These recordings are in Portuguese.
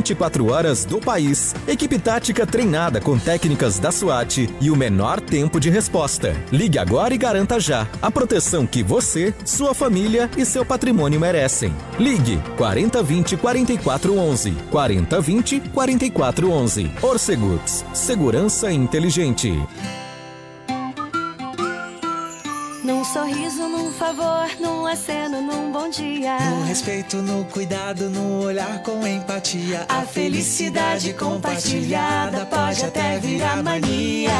24 horas do país. Equipe tática treinada com técnicas da SWAT e o menor tempo de resposta. Ligue agora e garanta já a proteção que você, sua família e seu patrimônio merecem. Ligue 4020 4411. 4020 4411. Orceguts. Segurança inteligente. Favor, num aceno, num bom dia. No respeito, no cuidado, no olhar com empatia. A felicidade compartilhada pode até virar mania.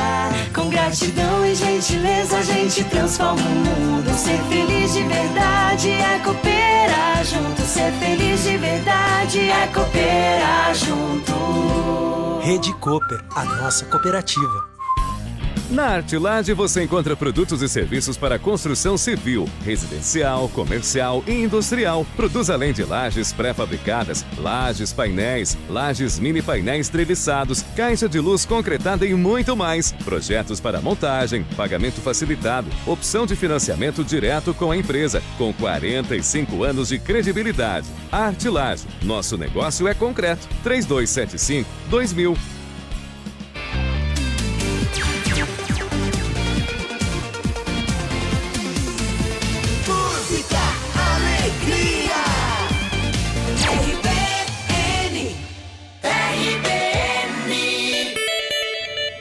Com gratidão e gentileza a gente transforma o mundo. Ser feliz de verdade é cooperar junto. Ser feliz de verdade é cooperar junto. Rede Cooper, a nossa cooperativa. Na Artilage você encontra produtos e serviços para construção civil, residencial, comercial e industrial. Produz além de lajes pré-fabricadas, lajes painéis, lajes mini painéis treliçados, caixa de luz concretada e muito mais. Projetos para montagem, pagamento facilitado, opção de financiamento direto com a empresa, com 45 anos de credibilidade. Artilage, nosso negócio é concreto. 3275 2000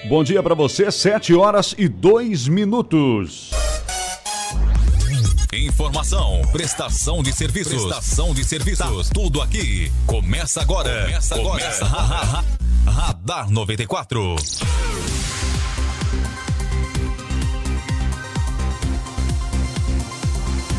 Bom dia para você, 7 horas e 2 minutos. Informação, prestação de serviços, prestação de serviços, tudo aqui. Começa agora. Começa agora. Começa ra- ra- ra- Radar 94.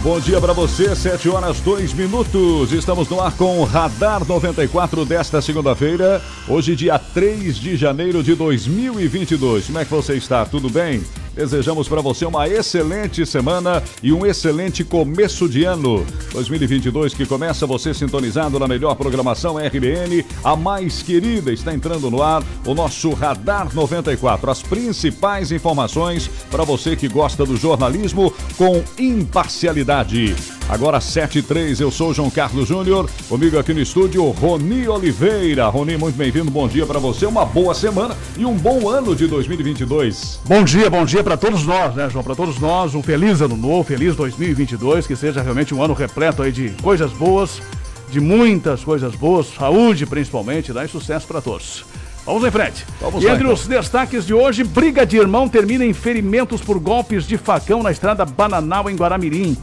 Bom dia para você, 7 horas 2 minutos. Estamos no ar com o Radar 94 desta segunda-feira, hoje, dia 3 de janeiro de 2022. Como é que você está? Tudo bem? Desejamos para você uma excelente semana e um excelente começo de ano. 2022 que começa você sintonizado na melhor programação RBN, a mais querida. Está entrando no ar o nosso Radar 94. As principais informações para você que gosta do jornalismo com imparcialidade. Agora 7 e 3, eu sou o João Carlos Júnior, comigo aqui no estúdio Roni Oliveira. Roni, muito bem-vindo, bom dia para você, uma boa semana e um bom ano de 2022. Bom dia, bom dia para todos nós, né, João? Para todos nós, um feliz ano novo, feliz 2022, que seja realmente um ano repleto aí de coisas boas, de muitas coisas boas, saúde principalmente, né, e sucesso para todos. Vamos em frente. Vamos e lá, entre então. os destaques de hoje, briga de irmão termina em ferimentos por golpes de facão na estrada Bananal em Guaramirim.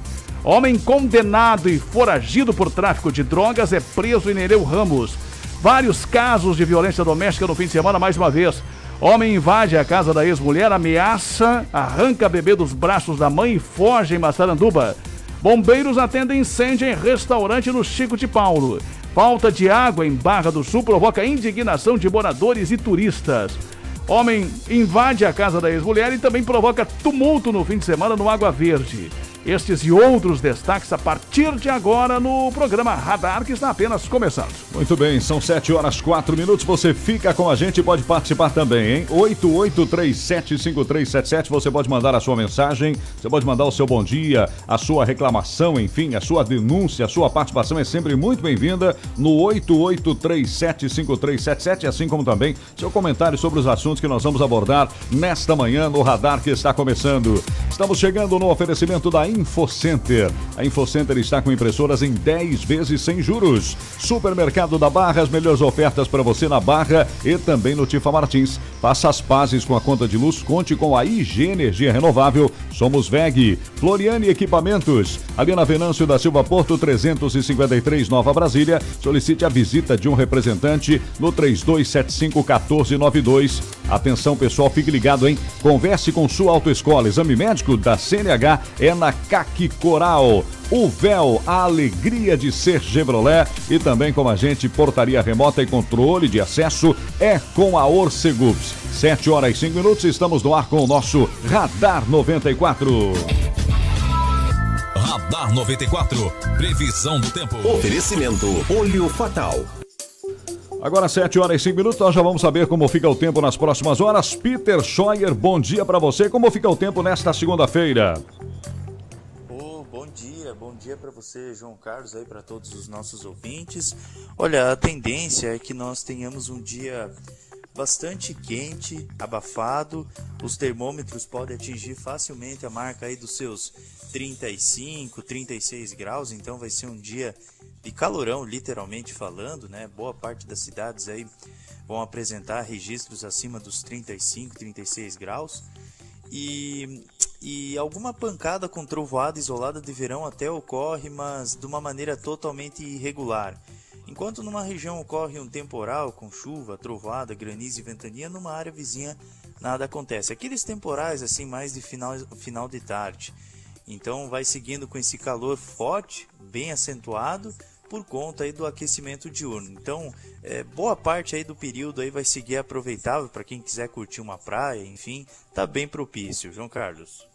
Homem condenado e foragido por tráfico de drogas é preso em Nereu Ramos. Vários casos de violência doméstica no fim de semana mais uma vez. Homem invade a casa da ex-mulher, ameaça, arranca bebê dos braços da mãe e foge em Massaranduba. Bombeiros atendem incêndio em restaurante no Chico de Paulo. Falta de água em Barra do Sul provoca indignação de moradores e turistas. Homem invade a casa da ex-mulher e também provoca tumulto no fim de semana no Água Verde. Estes e outros destaques a partir de agora no programa Radar, que está apenas começando. Muito bem, são 7 horas 4 minutos. Você fica com a gente e pode participar também, hein? 88375377. Você pode mandar a sua mensagem, você pode mandar o seu bom dia, a sua reclamação, enfim, a sua denúncia, a sua participação é sempre muito bem-vinda no 88375377, assim como também seu comentário sobre os assuntos que nós vamos abordar nesta manhã no Radar que está começando. Estamos chegando no oferecimento da InfoCenter. A InfoCenter está com impressoras em 10 vezes sem juros. Supermercado da Barra, as melhores ofertas para você na Barra e também no Tifa Martins. Faça as pazes com a conta de luz, conte com a IG Energia Renovável. Somos VEG. Floriane Equipamentos. Ali na Venâncio da Silva Porto 353 Nova Brasília. Solicite a visita de um representante no 3275 1492. Atenção pessoal, fique ligado, hein? Converse com sua autoescola. Exame médico da CNH é na CAC Coral. O véu, a alegria de ser Chevrolet e também com a gente, portaria remota e controle de acesso é com a Orcegups. 7 horas e 5 minutos, estamos no ar com o nosso Radar 94. Radar 94. Previsão do tempo. Oferecimento Olho Fatal. Agora 7 horas e 5 minutos, nós já vamos saber como fica o tempo nas próximas horas. Peter Scheuer, bom dia para você. Como fica o tempo nesta segunda-feira? Ô, bom dia, bom dia para você, João Carlos, aí para todos os nossos ouvintes. Olha, a tendência é que nós tenhamos um dia bastante quente, abafado. Os termômetros podem atingir facilmente a marca aí dos seus 35, 36 graus, então vai ser um dia de calorão, literalmente falando, né? Boa parte das cidades aí vão apresentar registros acima dos 35, 36 graus. E, e alguma pancada com trovoada isolada de verão até ocorre, mas de uma maneira totalmente irregular. Enquanto numa região ocorre um temporal com chuva, trovoada, granizo e ventania, numa área vizinha nada acontece. Aqueles temporais assim mais de final, final de tarde. Então vai seguindo com esse calor forte, bem acentuado, por conta aí do aquecimento diurno. Então, é, boa parte aí do período aí vai seguir aproveitável para quem quiser curtir uma praia, enfim, tá bem propício, João Carlos.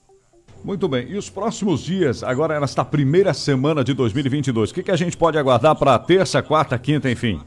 Muito bem, e os próximos dias, agora nesta primeira semana de 2022, o que, que a gente pode aguardar para terça, quarta, quinta, enfim?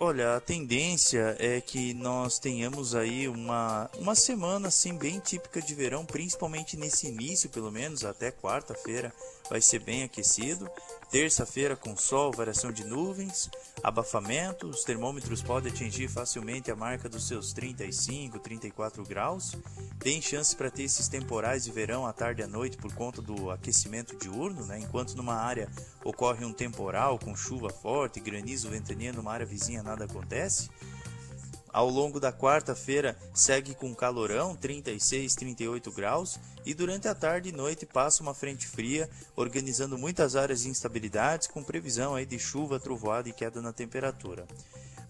Olha, a tendência é que nós tenhamos aí uma, uma semana assim bem típica de verão, principalmente nesse início, pelo menos até quarta-feira vai ser bem aquecido. Terça-feira com sol, variação de nuvens, abafamento, os termômetros podem atingir facilmente a marca dos seus 35, 34 graus. Tem chance para ter esses temporais de verão à tarde e à noite por conta do aquecimento diurno, né? enquanto numa área ocorre um temporal com chuva forte, granizo, ventania, numa área vizinha nada acontece. Ao longo da quarta-feira segue com calorão, 36, 38 graus, e durante a tarde e noite passa uma frente fria, organizando muitas áreas de instabilidades, com previsão aí de chuva, trovoada e queda na temperatura.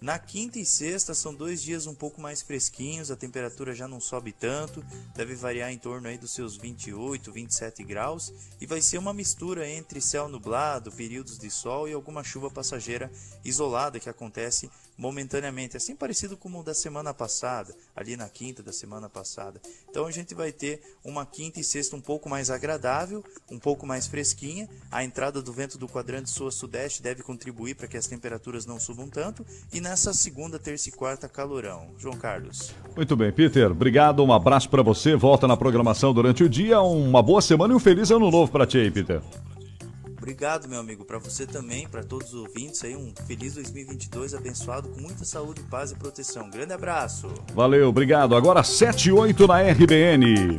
Na quinta e sexta são dois dias um pouco mais fresquinhos, a temperatura já não sobe tanto, deve variar em torno aí dos seus 28, 27 graus e vai ser uma mistura entre céu nublado, períodos de sol e alguma chuva passageira isolada que acontece momentaneamente, assim parecido como o da semana passada, ali na quinta da semana passada. Então a gente vai ter uma quinta e sexta um pouco mais agradável, um pouco mais fresquinha. A entrada do vento do quadrante sul-sudeste deve contribuir para que as temperaturas não subam tanto e nessa segunda, terça e quarta calorão. João Carlos. Muito bem, Peter. Obrigado, um abraço para você. Volta na programação durante o dia. Uma boa semana e um feliz ano novo para ti Peter. Obrigado, meu amigo. Para você também, para todos os ouvintes aí, um feliz 2022 abençoado com muita saúde, paz e proteção. grande abraço. Valeu, obrigado. Agora 7 e 8 na RBN.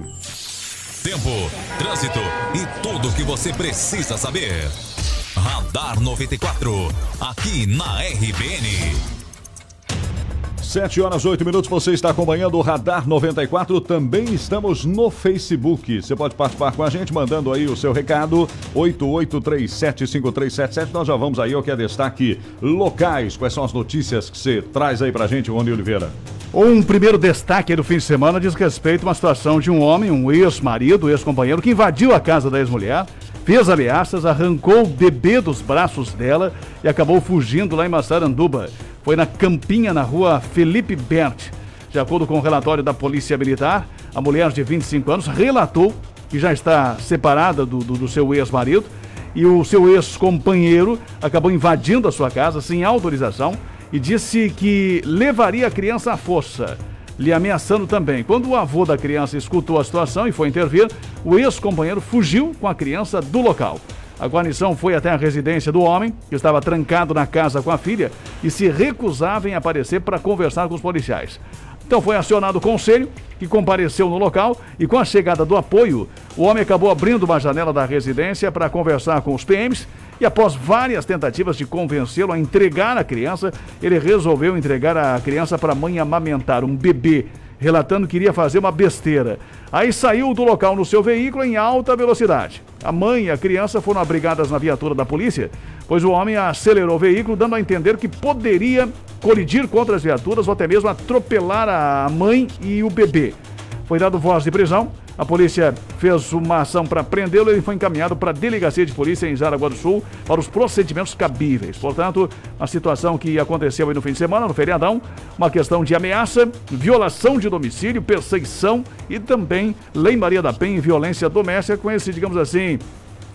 Tempo, trânsito e tudo o que você precisa saber. Radar 94, aqui na RBN. 7 horas 8 minutos, você está acompanhando o Radar 94. Também estamos no Facebook. Você pode participar com a gente mandando aí o seu recado. 88375377. Nós já vamos aí ao que é destaque locais. Quais são as notícias que você traz aí pra gente, Rony Oliveira? Um primeiro destaque do fim de semana diz respeito a uma situação de um homem, um ex-marido, ex-companheiro, que invadiu a casa da ex-mulher, fez ameaças, arrancou o bebê dos braços dela e acabou fugindo lá em Massaranduba foi na Campinha, na rua Felipe Bert. De acordo com o relatório da Polícia Militar, a mulher de 25 anos relatou que já está separada do, do, do seu ex-marido e o seu ex-companheiro acabou invadindo a sua casa sem autorização e disse que levaria a criança à força, lhe ameaçando também. Quando o avô da criança escutou a situação e foi intervir, o ex-companheiro fugiu com a criança do local. A guarnição foi até a residência do homem, que estava trancado na casa com a filha, e se recusava em aparecer para conversar com os policiais. Então foi acionado o conselho, que compareceu no local, e com a chegada do apoio, o homem acabou abrindo uma janela da residência para conversar com os PMs, e após várias tentativas de convencê-lo a entregar a criança, ele resolveu entregar a criança para a mãe amamentar um bebê relatando que iria fazer uma besteira. Aí saiu do local no seu veículo em alta velocidade. A mãe e a criança foram abrigadas na viatura da polícia, pois o homem acelerou o veículo, dando a entender que poderia colidir contra as viaturas ou até mesmo atropelar a mãe e o bebê. Foi dado voz de prisão a polícia fez uma ação para prendê-lo e foi encaminhado para a delegacia de polícia em Jaraguá do Sul para os procedimentos cabíveis. Portanto, a situação que aconteceu aí no fim de semana, no feriadão, uma questão de ameaça, violação de domicílio, perseguição e também Lei Maria da Penha e violência doméstica com esse, digamos assim,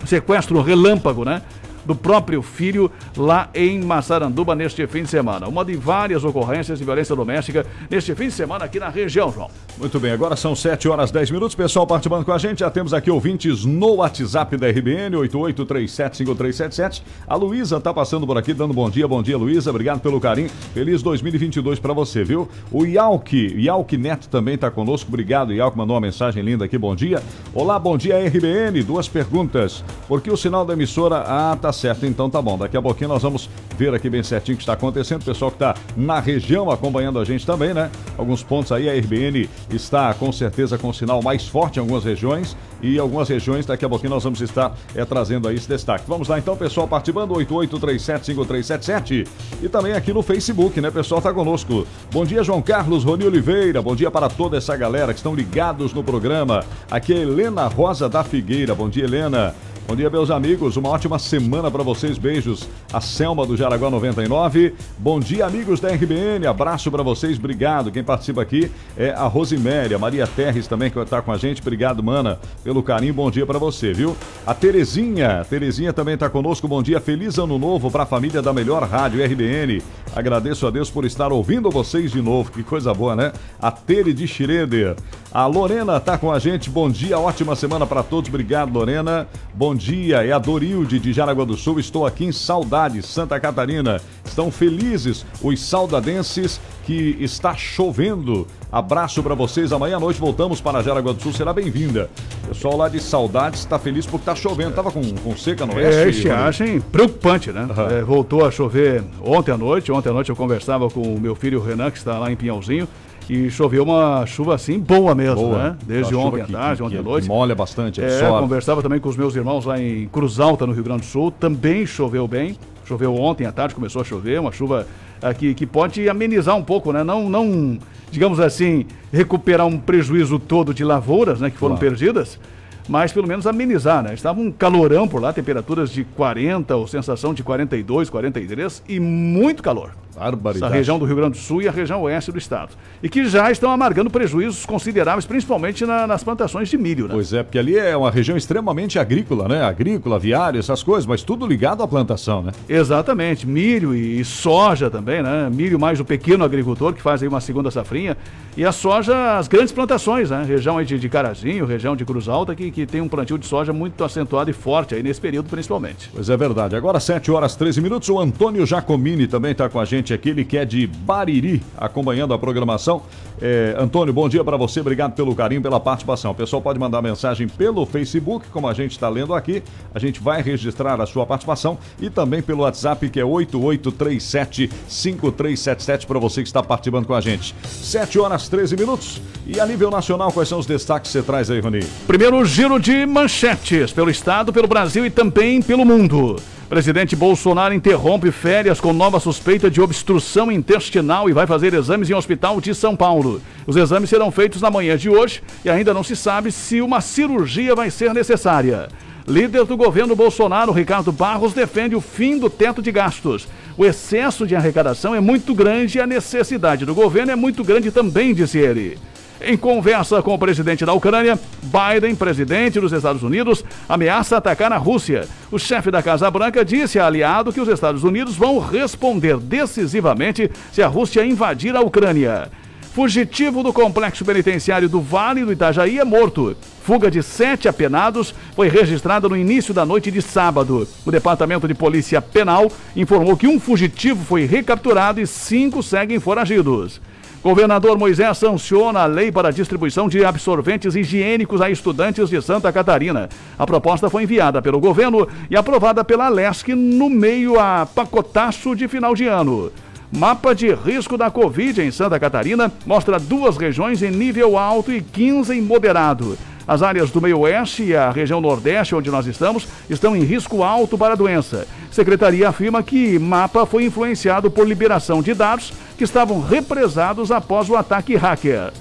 sequestro relâmpago, né? Do próprio filho lá em Massaranduba neste fim de semana. Uma de várias ocorrências de violência doméstica neste fim de semana aqui na região, João. Muito bem, agora são 7 horas 10 minutos. Pessoal participando com a gente, já temos aqui ouvintes no WhatsApp da RBN, 88375377. A Luísa tá passando por aqui, dando bom dia. Bom dia, Luísa. Obrigado pelo carinho. Feliz 2022 para você, viu? O Yalk, Yalk Neto também tá conosco. Obrigado, Yalk. Mandou uma mensagem linda aqui. Bom dia. Olá, bom dia, RBN. Duas perguntas. Por que o sinal da emissora. Ah, tá certo. Então tá bom. Daqui a pouquinho nós vamos ver aqui bem certinho o que está acontecendo. O pessoal que tá na região acompanhando a gente também, né? Alguns pontos aí, a RBN está com certeza com sinal mais forte em algumas regiões e algumas regiões daqui a pouquinho nós vamos estar é, trazendo aí esse destaque. Vamos lá então, pessoal, participando 88375377 e também aqui no Facebook, né? Pessoal tá conosco. Bom dia, João Carlos, Rony Oliveira. Bom dia para toda essa galera que estão ligados no programa. Aqui é Helena Rosa da Figueira. Bom dia, Helena. Bom dia, meus amigos. Uma ótima semana para vocês. Beijos. A Selma do Jaraguá 99. Bom dia, amigos da RBN. Abraço para vocês. Obrigado. Quem participa aqui é a Rosiméria, Maria Terres também que estar com a gente. Obrigado, mana, pelo carinho. Bom dia para você, viu? A Terezinha, Terezinha também está conosco. Bom dia. Feliz ano novo para a família da melhor rádio RBN. Agradeço a Deus por estar ouvindo vocês de novo. Que coisa boa, né? A Tere de Schroeder. A Lorena está com a gente. Bom dia, ótima semana para todos. Obrigado, Lorena. Bom dia, é a Dorilde de Jaraguá do Sul. Estou aqui em Saudade, Santa Catarina. Estão felizes os saudadenses que está chovendo. Abraço para vocês. Amanhã à noite voltamos para Jaraguá do Sul. Será bem-vinda. Pessoal lá de Saudades está feliz porque está chovendo. Tava com, com seca no oeste? É, estiagem preocupante, né? Uhum. É, voltou a chover ontem à noite. Ontem à noite eu conversava com o meu filho Renan, que está lá em Pinhalzinho. E choveu uma chuva assim boa mesmo, boa. né? Desde ontem à tarde, ontem à noite. Molha bastante, é, é conversava também com os meus irmãos lá em Cruz Alta, no Rio Grande do Sul. Também choveu bem. Choveu ontem à tarde, começou a chover, uma chuva aqui ah, que pode amenizar um pouco, né? Não, não, digamos assim, recuperar um prejuízo todo de lavouras, né, que foram claro. perdidas, mas pelo menos amenizar, né? Estava um calorão por lá, temperaturas de 40 ou sensação de 42, 43 e muito calor. Barbaridade. Essa região do Rio Grande do Sul e a região oeste do estado. E que já estão amargando prejuízos consideráveis, principalmente na, nas plantações de milho, né? Pois é, porque ali é uma região extremamente agrícola, né? Agrícola, aviária, essas coisas, mas tudo ligado à plantação, né? Exatamente. Milho e, e soja também, né? Milho mais o pequeno agricultor, que faz aí uma segunda safrinha. E a soja, as grandes plantações, né? Região aí de, de Carazinho, região de Cruz Alta, que, que tem um plantio de soja muito acentuado e forte aí nesse período, principalmente. Pois é verdade. Agora, 7 horas 13 minutos, o Antônio Jacomini também está com a gente aqui, ele que é de Bariri, acompanhando a programação. É, Antônio, bom dia para você, obrigado pelo carinho, pela participação. O pessoal pode mandar mensagem pelo Facebook, como a gente está lendo aqui. A gente vai registrar a sua participação e também pelo WhatsApp, que é 8837-5377, para você que está participando com a gente. 7 horas 13 minutos. E a nível nacional, quais são os destaques que você traz aí, Rony? Primeiro giro de manchetes pelo Estado, pelo Brasil e também pelo mundo. Presidente Bolsonaro interrompe férias com nova suspeita de obstrução intestinal e vai fazer exames em hospital de São Paulo. Os exames serão feitos na manhã de hoje e ainda não se sabe se uma cirurgia vai ser necessária. Líder do governo Bolsonaro, Ricardo Barros, defende o fim do teto de gastos. O excesso de arrecadação é muito grande e a necessidade do governo é muito grande também, disse ele. Em conversa com o presidente da Ucrânia, Biden, presidente dos Estados Unidos, ameaça atacar a Rússia. O chefe da Casa Branca disse a aliado que os Estados Unidos vão responder decisivamente se a Rússia invadir a Ucrânia. Fugitivo do complexo penitenciário do Vale do Itajaí é morto. Fuga de sete apenados foi registrada no início da noite de sábado. O Departamento de Polícia Penal informou que um fugitivo foi recapturado e cinco seguem foragidos. Governador Moisés sanciona a lei para a distribuição de absorventes higiênicos a estudantes de Santa Catarina. A proposta foi enviada pelo governo e aprovada pela LESC no meio a pacotaço de final de ano. Mapa de risco da Covid em Santa Catarina mostra duas regiões em nível alto e 15 em moderado. As áreas do meio-oeste e a região nordeste, onde nós estamos, estão em risco alto para a doença. Secretaria afirma que mapa foi influenciado por liberação de dados que estavam represados após o ataque hacker.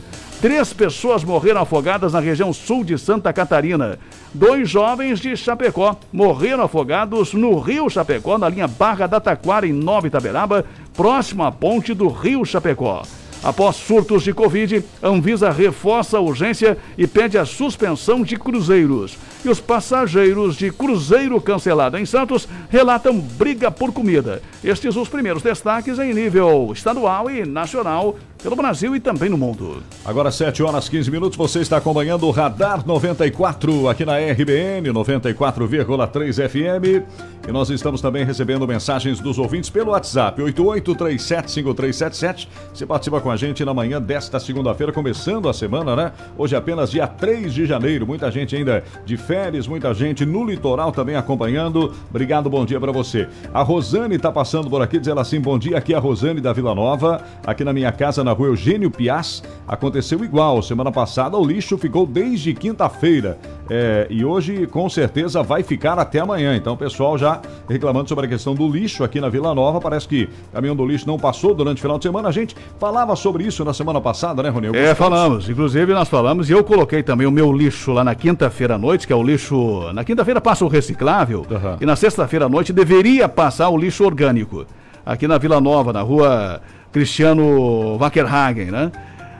Três pessoas morreram afogadas na região sul de Santa Catarina. Dois jovens de Chapecó morreram afogados no rio Chapecó, na linha Barra da Taquara, em Nova Itaberaba, próximo à ponte do rio Chapecó. Após surtos de Covid, Anvisa reforça a urgência e pede a suspensão de cruzeiros. E os passageiros de cruzeiro cancelado em Santos relatam briga por comida. Estes os primeiros destaques em nível estadual e nacional pelo Brasil e também no mundo. Agora 7 horas 15 minutos, você está acompanhando o Radar 94 aqui na RBN 94,3 FM. E nós estamos também recebendo mensagens dos ouvintes pelo WhatsApp 88375377. Você participa com a gente na manhã desta segunda-feira, começando a semana, né? Hoje é apenas dia 3 de janeiro. Muita gente ainda de férias, muita gente no litoral também acompanhando. Obrigado, bom dia para você. A Rosane está passando por aqui, dizendo assim: bom dia, aqui é a Rosane da Vila Nova, aqui na minha casa na rua Eugênio Pias. Aconteceu igual. Semana passada o lixo ficou desde quinta-feira. É, e hoje, com certeza, vai ficar até amanhã. Então, o pessoal já reclamando sobre a questão do lixo aqui na Vila Nova. Parece que o caminhão do lixo não passou durante o final de semana. A gente falava sobre isso na semana passada, né, Rony? É, falamos. Inclusive, nós falamos e eu coloquei também o meu lixo lá na quinta-feira à noite, que é o lixo. Na quinta-feira passa o reciclável Aham. e na sexta-feira à noite deveria passar o lixo orgânico. Aqui na Vila Nova, na rua Cristiano Wackerhagen, né?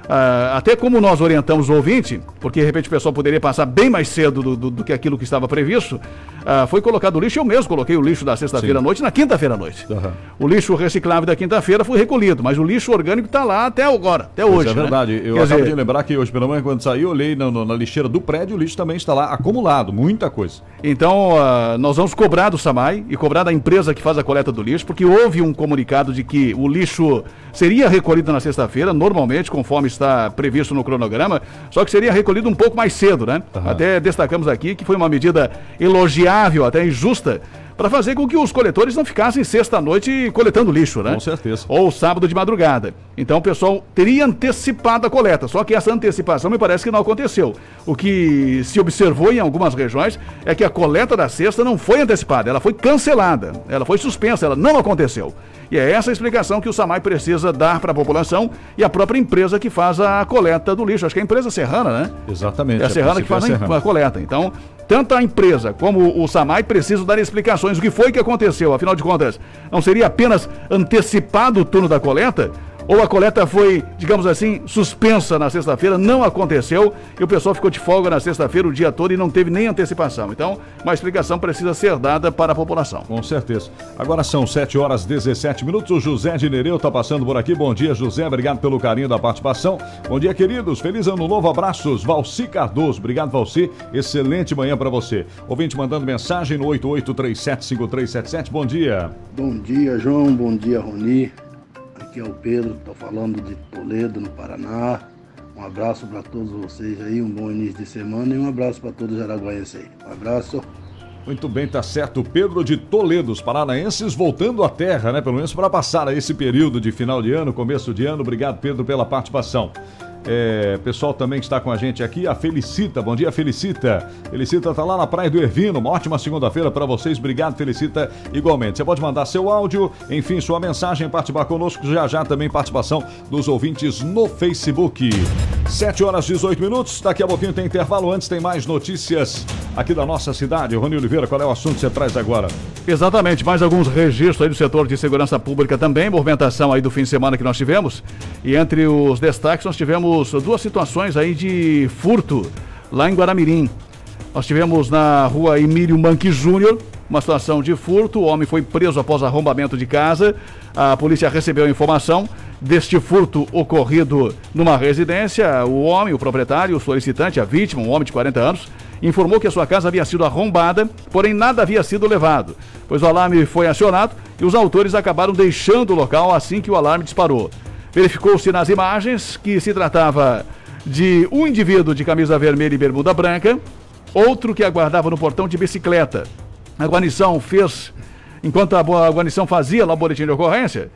Ah, até como nós orientamos o ouvinte, porque de repente o pessoal poderia passar bem mais cedo do, do- do que aquilo que estava previsto, ah, foi colocado o lixo. Eu mesmo coloquei o lixo da sexta-feira à noite na quinta-feira à noite. Aham. O lixo reciclável da quinta-feira foi recolhido, mas o lixo orgânico está lá até agora, até Pois hoje. é né? verdade. Eu Quer acabo dizer, de lembrar que hoje pela manhã, quando saí, eu olhei na, na- na lixeira do prédio, o lixo também está lá acumulado, muita coisa. Então, ah, nós vamos cobrar do SAMAI e cobrar da empresa que faz a coleta do lixo, porque houve um comunicado de que o lixo seria recolhido na sexta-feira, normalmente, conforme está previsto no cronograma, só que seria recolhido um pouco mais cedo, né? Até destacamos aqui que foi uma medida elogiável, até injusta, para fazer com que os coletores não ficassem sexta-noite coletando lixo, né? Com certeza. Ou sábado de madrugada. Então o pessoal teria antecipado a coleta, só que essa antecipação me parece que não aconteceu. O que se observou em algumas regiões é que a coleta da sexta não foi antecipada, ela foi cancelada, ela foi suspensa, ela não aconteceu. E é essa a explicação que o SAMAI precisa dar para a população e a própria empresa que faz a coleta do lixo. Acho que é a empresa Serrana, né? Exatamente. É a Serrana que faz a, a coleta. Então, tanto a empresa como o SAMAI precisam dar explicações. O que foi que aconteceu? Afinal de contas, não seria apenas antecipado o turno da coleta? Ou a coleta foi, digamos assim, suspensa na sexta-feira, não aconteceu e o pessoal ficou de folga na sexta-feira o dia todo e não teve nem antecipação. Então, uma explicação precisa ser dada para a população. Com certeza. Agora são 7 horas 17 minutos. O José de Nereu está passando por aqui. Bom dia, José. Obrigado pelo carinho da participação. Bom dia, queridos. Feliz ano novo. Abraços. Valci Cardoso. Obrigado, Valci. Excelente manhã para você. Ouvinte mandando mensagem no 88375377. Bom dia. Bom dia, João. Bom dia, Roni. Aqui é o Pedro, estou falando de Toledo, no Paraná. Um abraço para todos vocês aí, um bom início de semana e um abraço para todos os araguaienses aí. Um abraço. Muito bem, tá certo. Pedro de Toledo, os paranaenses voltando à terra, né? Pelo menos para passar esse período de final de ano, começo de ano. Obrigado, Pedro, pela participação. É, pessoal também que está com a gente aqui, a Felicita. Bom dia, Felicita. Felicita tá lá na Praia do Ervino. Uma ótima segunda-feira para vocês. Obrigado, Felicita, igualmente. Você pode mandar seu áudio, enfim, sua mensagem, participar conosco. Já já também participação dos ouvintes no Facebook. 7 horas 18 minutos. Daqui a pouquinho tem intervalo. Antes tem mais notícias aqui da nossa cidade. Rony Oliveira, qual é o assunto que você traz agora? Exatamente, mais alguns registros aí do setor de segurança pública também, movimentação aí do fim de semana que nós tivemos. E entre os destaques nós tivemos duas situações aí de furto lá em Guaramirim. Nós tivemos na rua Emílio Manque Júnior uma situação de furto, o homem foi preso após arrombamento de casa. A polícia recebeu a informação deste furto ocorrido numa residência. O homem, o proprietário, o solicitante, a vítima, um homem de 40 anos, informou que a sua casa havia sido arrombada, porém nada havia sido levado, pois o alarme foi acionado e os autores acabaram deixando o local assim que o alarme disparou. Verificou-se nas imagens que se tratava de um indivíduo de camisa vermelha e bermuda branca, outro que aguardava no portão de bicicleta. A guarnição fez, enquanto a guarnição fazia lá o boletim de ocorrência,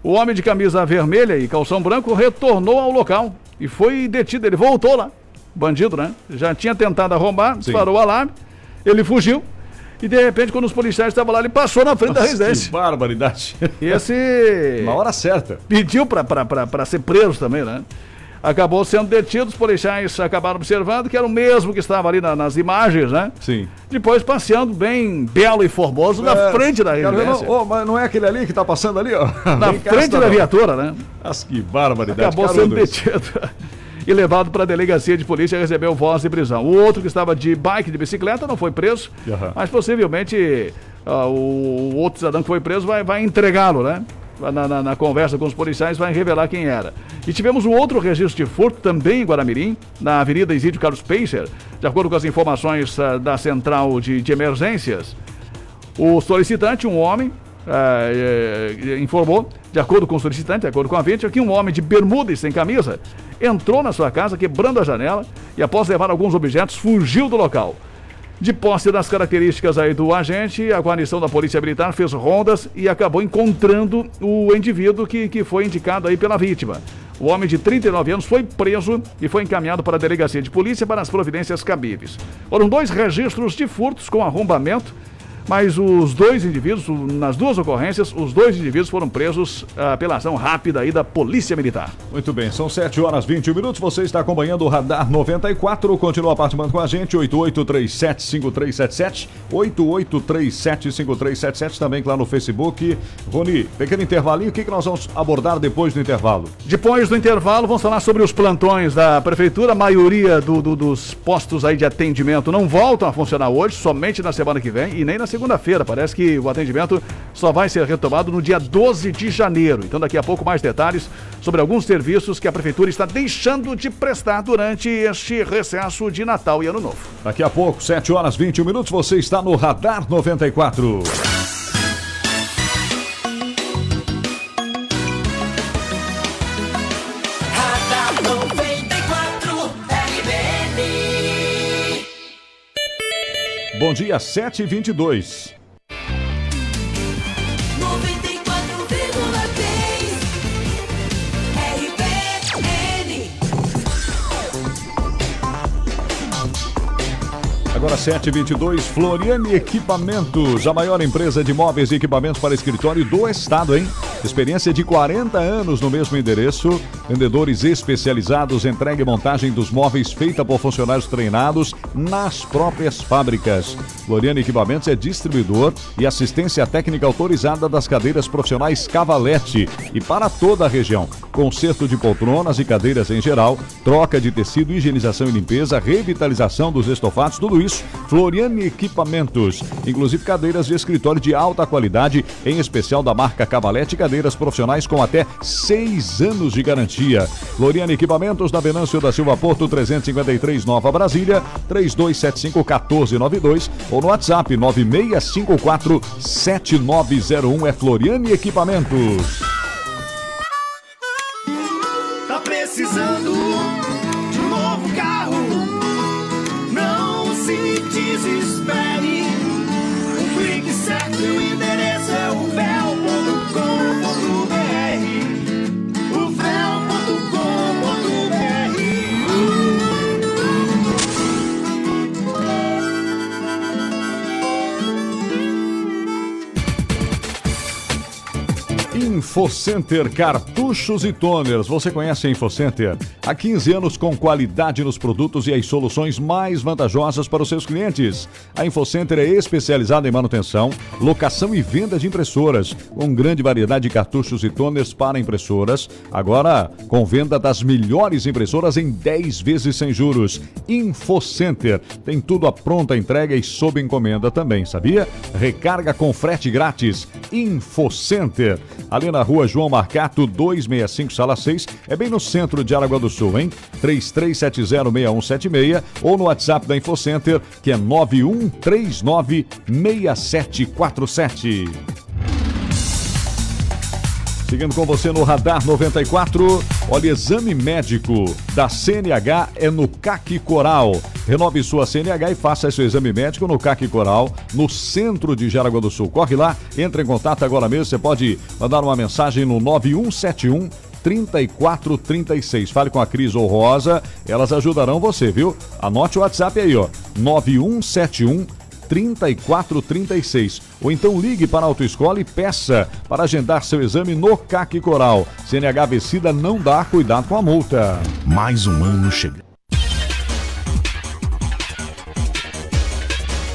o homem de camisa vermelha e calção branco retornou ao local e foi detido. Ele voltou lá, bandido, né? Já tinha tentado arrombar, disparou o alarme, ele fugiu. E de repente, quando os policiais estavam lá, ele passou na frente da Nossa, residência. Que barbaridade. Esse. Na hora certa. Pediu para ser preso também, né? acabou sendo detido. Os policiais acabaram observando que era o mesmo que estava ali na- nas imagens, né? Sim. Depois passeando bem belo e formoso na É, frente da residência. não, ô, mas não é aquele ali que tá passando ali, ó? Na frente da viatura, né? Mas que barbaridade. Acabou sendo detido e levado para a delegacia de polícia recebeu voz de prisão. O outro que estava de bike, de bicicleta, não foi preso, Aham. mas possivelmente ah, o, outro cidadão que foi preso vai, vai entregá-lo, né? Na, na- na conversa com os policiais vai revelar quem era. E tivemos um outro registro de furto também em Guaramirim, na Avenida Isídio Carlos Pacer, de acordo com as informações ah, da Central de, de Emergências. O solicitante, um homem, ah, eh, eh, informou, de acordo com o solicitante, de acordo com a vítima, que um homem de bermuda e sem camisa entrou na sua casa quebrando a janela e, após levar alguns objetos, fugiu do local. De posse das características aí do agente, a guarnição da Polícia Militar fez rondas e acabou encontrando o indivíduo que, que foi indicado aí pela vítima. O homem de 39 anos foi preso e foi encaminhado para a delegacia de polícia para as providências cabíveis. Foram dois registros de furtos com arrombamento, mas os dois indivíduos, nas duas ocorrências, os dois indivíduos foram presos ah, pela ação rápida aí da Polícia Militar. Muito bem, são 7 horas 21 minutos. Você está acompanhando o Radar 94. Continua participando com a gente. 88375377. 88375377. Também lá no Facebook. Rony, pequeno intervalinho. O que, que nós vamos abordar depois do intervalo? Depois do intervalo, vamos falar sobre os plantões da Prefeitura. A maioria do- do- dos postos aí de atendimento não voltam a funcionar hoje, somente na semana que vem e nem na segunda-feira. Parece que o atendimento só vai ser retomado no dia 12 de janeiro. Então, daqui a pouco, mais detalhes sobre alguns serviços que a Prefeitura está deixando de prestar durante este recesso de Natal e Ano Novo. Daqui a pouco, 7 horas 21 minutos. Você está no Radar 94. Bom dia, 7h22. 94,3 RBN. Agora 722, Floriane Equipamentos, a maior empresa de móveis e equipamentos para escritório do estado, hein? Experiência de 40 anos no mesmo endereço, vendedores especializados, entrega e montagem dos móveis feita por funcionários treinados nas próprias fábricas. Floriane Equipamentos é distribuidor e assistência técnica autorizada das cadeiras profissionais Cavalete e para toda a região. Conserto de poltronas e cadeiras em geral, troca de tecido, higienização e limpeza, revitalização dos estofados, tudo isso, Floriane Equipamentos. Inclusive cadeiras de escritório de alta qualidade, em especial da marca Cavalete, cadeiras profissionais com até seis anos de garantia. Floriane Equipamentos, na Venâncio da Silva Porto 353, Nova Brasília, 3275-1492 ou no WhatsApp 9654-7901 é Floriane Equipamentos. Tá precisando InfoCenter Cartuchos e Toners. Você conhece a InfoCenter? Há 15 anos com qualidade nos produtos e as soluções mais vantajosas para os seus clientes. A InfoCenter é especializada em manutenção, locação e venda de impressoras, com grande variedade de cartuchos e toners para impressoras. Agora, com venda das melhores impressoras em 10 vezes sem juros. InfoCenter tem tudo à pronta entrega e sob encomenda também, sabia? Recarga com frete grátis. InfoCenter. Ali na rua João Marcato, 265, sala 6. É bem no centro de Aragua do Sul, hein? 33706176 ou no WhatsApp da InfoCenter, que é 91396747. Seguindo com você no Radar 94, olha, exame médico da CNH é no CAC Coral. Renove sua CNH e faça seu exame médico no CAC Coral, no centro de Jaraguá do Sul. Corre lá, entre em contato agora mesmo. Você pode mandar uma mensagem no 9171 3436. Fale com a Cris ou Rosa, elas ajudarão você, viu? Anote o WhatsApp aí, ó. 9171 3436. Ou então ligue para a autoescola e peça para agendar seu exame no CAC Coral. CNH vencida não dá, cuidado com a multa. Mais um ano chegando.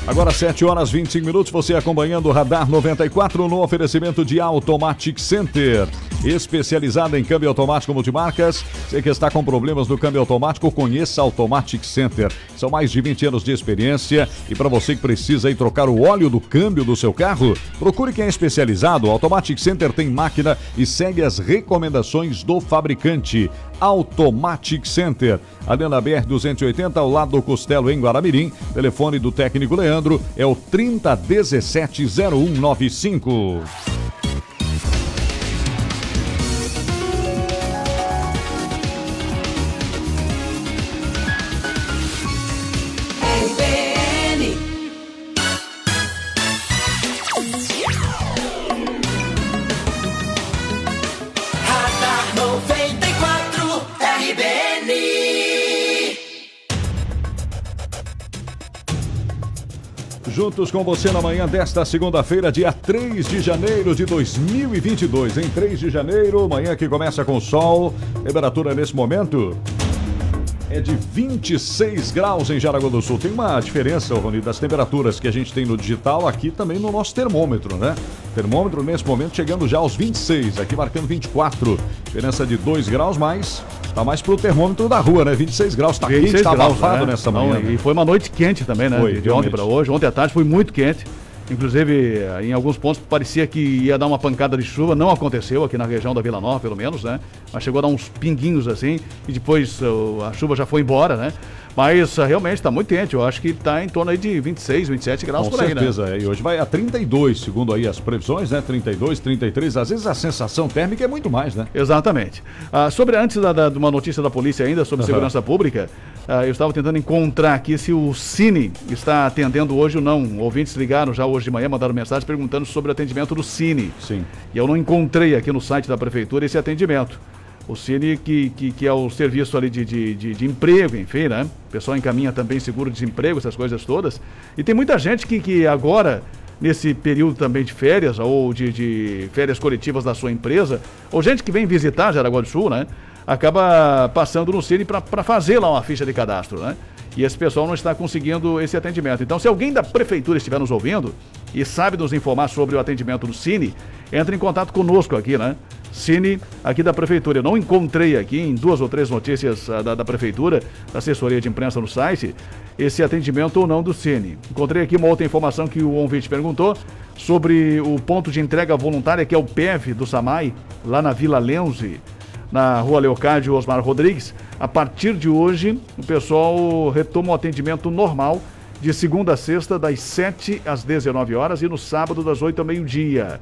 Agora 7 horas 25 minutos, você acompanhando o Radar 94 no oferecimento de Automatic Center. Especializada em câmbio automático multimarcas. Você que está com problemas no câmbio automático, conheça Automatic Center. São mais de 20 anos de experiência e para você que precisa ir trocar o óleo do câmbio do seu carro, procure quem é especializado. Automatic Center tem máquina e segue as recomendações do fabricante. Automatic Center. Ali na BR 280, ao lado do Costelo, em Guaramirim. Telefone do técnico Leandro é o 30170195. Juntos com você na manhã desta segunda-feira, dia 3 de janeiro de 2022. Em 3 de janeiro, manhã que começa com sol. Temperatura nesse momento é de 26 graus em Jaraguá do Sul. Tem uma diferença, Rony, das temperaturas que a gente tem no digital aqui também no nosso termômetro, né? Termômetro nesse momento chegando já aos 26, aqui marcando 24. Diferença de 2 graus, mas tá mais pro termômetro da rua, né? 26 graus, tá quente, 26 tá graus, abafado né? nessa Não, manhã. né? E foi uma noite quente também, né? Foi, de ontem realmente. para hoje. Ontem à tarde foi muito quente. Inclusive, eh, em alguns pontos parecia que ia dar uma pancada de chuva. Não aconteceu aqui na região da Vila Nova, pelo menos, né? Mas chegou a dar uns pinguinhos assim. E depois eh, a chuva já foi embora, né? Mas eh, realmente está muito quente. Eu acho que está em torno aí de 26, 27 graus Com por aí, certeza, né? é. e hoje vai a 32, segundo aí as previsões, né? 32, 33. Às vezes a sensação térmica é muito mais, né? Exatamente. Ah, sobre antes da, da- de uma notícia da polícia ainda sobre Aham. segurança pública, ah, eu estava tentando encontrar aqui se o Cine está atendendo hoje ou não. Ouvintes ligaram já hoje de manhã, mandaram mensagem perguntando sobre o atendimento do Cine. Sim. E eu não encontrei aqui no site da prefeitura esse atendimento. O Cine, que, que, que é o serviço ali de, de, de, de emprego, enfim, né? O pessoal encaminha também seguro-desemprego, essas coisas todas. E tem muita gente que, que agora, nesse período também de férias, ou de, de férias coletivas da sua empresa, ou gente que vem visitar Jaraguá do Sul, né? Acaba passando no Cine para fazer lá uma ficha de cadastro, né? E esse pessoal não está conseguindo esse atendimento. Então, se alguém da prefeitura estiver nos ouvindo e sabe nos informar sobre o atendimento do Cine, entre em contato conosco aqui, né? Cine aqui da Prefeitura. Eu não encontrei aqui em duas ou três notícias ah, da, da Prefeitura, da assessoria de imprensa no site, esse atendimento ou não do Cine. Encontrei aqui uma outra informação que o ouvinte perguntou sobre o ponto de entrega voluntária, que é o PEV do SAMAI, lá na Vila Lenze, na rua Leocádio Osmar Rodrigues. A partir de hoje, o pessoal retoma o atendimento normal de segunda a sexta, das 7 às 19 horas e no sábado, das 8 ao meio-dia.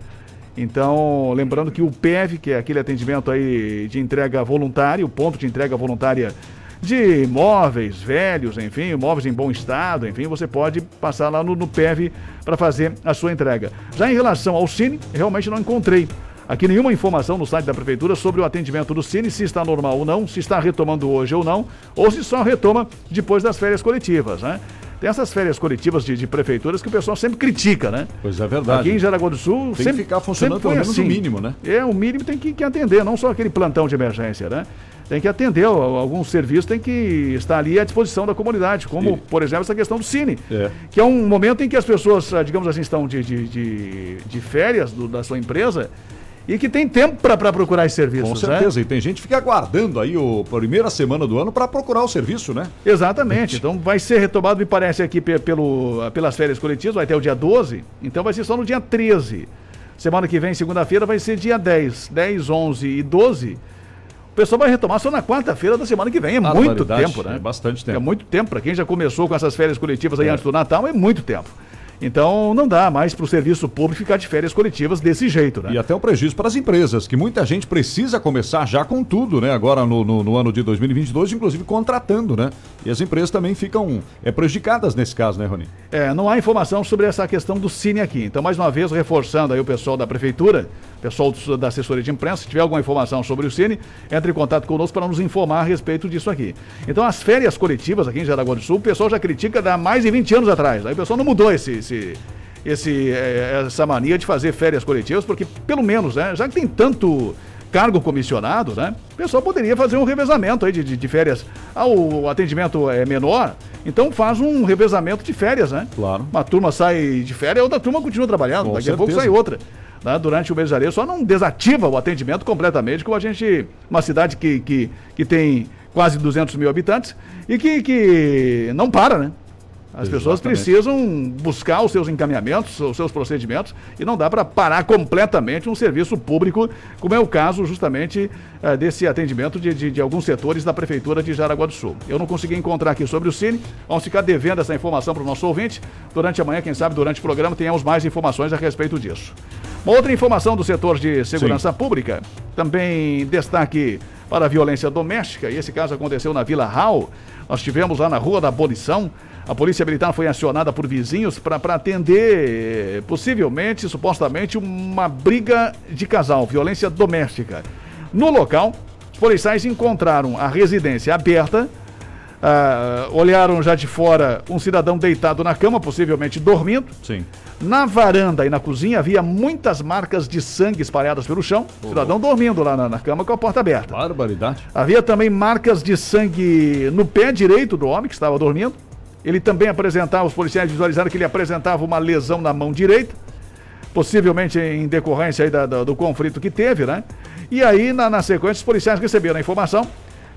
Então, lembrando que o PEV, que é aquele atendimento aí de entrega voluntária, o ponto de entrega voluntária de imóveis velhos, enfim, imóveis em bom estado, enfim, você pode passar lá no, no PEV para fazer a sua entrega. Já em relação ao Cine, realmente não encontrei aqui nenhuma informação no site da Prefeitura sobre o atendimento do Cine, se está normal ou não, se está retomando hoje ou não, ou se só retoma depois das férias coletivas, né? Tem essas férias coletivas de, de prefeituras que o pessoal sempre critica, né? Pois é verdade. Aqui em Jaraguá do Sul Tem que sempre ficar funcionando pelo menos o assim. mínimo, né? É, o mínimo tem que, que atender, não só aquele plantão de emergência, né? Tem que atender, al- alguns serviços tem que estar ali à disposição da comunidade, como, E- por exemplo, essa questão do Cine, É. que é um momento em que as pessoas, ah, digamos assim, estão de, de, de, de férias do- da sua empresa e que tem tempo para procurar esses serviços, Com né? certeza. E tem gente que fica aguardando aí o a primeira semana do ano para procurar o serviço, né? Exatamente. Então vai ser retomado, me parece, aqui pe- pelo, pelas férias coletivas, vai até o dia 12, então vai ser só no dia 13. Semana que vem, segunda-feira, vai ser dia 10, 10, 11 e 12. O pessoal vai retomar só na quarta-feira da semana que vem. É muito tempo, né? é bastante tempo. É muito tempo. Para quem já começou com essas férias coletivas aí antes do Natal, é muito tempo. Então não dá mais para o serviço público ficar de férias coletivas desse jeito, né? E até um prejuízo para as empresas, que muita gente precisa começar já com tudo, né? Agora no, no, no ano de 2022, inclusive contratando, né? E as empresas também ficam é, prejudicadas nesse caso, né, Rony? É, não há informação sobre essa questão do Cine aqui. Então, mais uma vez, reforçando aí o pessoal da Prefeitura, pessoal do- da assessoria de imprensa, se tiver alguma informação sobre o Cine, entre em contato conosco para nos informar a respeito disso aqui. Então, as férias coletivas aqui em Jaraguá do Sul, o pessoal já critica há mais de 20 anos atrás. Aí o pessoal não mudou esse, esse esse, eh, essa mania de fazer férias coletivas, porque pelo menos, né, já que tem tanto cargo comissionado, né, o pessoal poderia fazer um revezamento aí de, de, de férias. Ah, o atendimento é menor, então faz um revezamento de férias, né? Claro. Uma turma sai de férias, outra turma continua trabalhando, Com daqui a pouco certeza. sai outra. né, durante o mês de janeiro, só não desativa o atendimento completamente, como a gente, uma cidade que, que, que tem quase 200 mil habitantes e que, que não para, né? As pessoas Exatamente. precisam buscar os seus encaminhamentos, os seus procedimentos, e não dá para parar completamente um serviço público, como é o caso justamente eh, desse atendimento de, de- de alguns setores da Prefeitura de Jaraguá do Sul. Eu não consegui encontrar aqui sobre o Cine, vamos ficar devendo essa informação para o nosso ouvinte. Durante a manhã, quem sabe, durante o programa, tenhamos mais informações a respeito disso. Uma outra informação do setor de segurança pública, também destaque para a violência doméstica, e esse caso aconteceu na Vila Hall. Nós tivemos lá na Rua da Abolição. A Polícia Militar foi acionada por vizinhos para atender, eh, possivelmente, supostamente, uma briga de casal, violência doméstica. No local, os policiais encontraram a residência aberta, ah, olharam já de fora um cidadão deitado na cama, possivelmente dormindo. Sim. Na varanda e na cozinha havia muitas marcas de sangue espalhadas pelo chão. O cidadão dormindo lá na, na cama com a porta aberta. Barbaridade. Havia também marcas de sangue no pé direito do homem que estava dormindo. Ele também apresentava, os policiais visualizaram que ele apresentava uma lesão na mão direita, possivelmente em decorrência aí da- da- do conflito que teve, né? E aí, na, na sequência, os policiais receberam a informação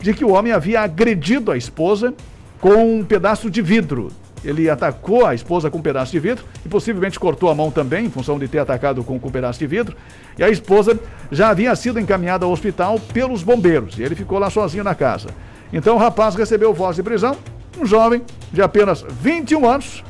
de que o homem havia agredido a esposa com um pedaço de vidro. Ele atacou a esposa com um pedaço de vidro e possivelmente cortou a mão também, em função de ter atacado com, com um pedaço de vidro. E a esposa já havia sido encaminhada ao hospital pelos bombeiros e ele ficou lá sozinho na casa. Então o rapaz recebeu voz de prisão, um jovem de apenas 21 anos,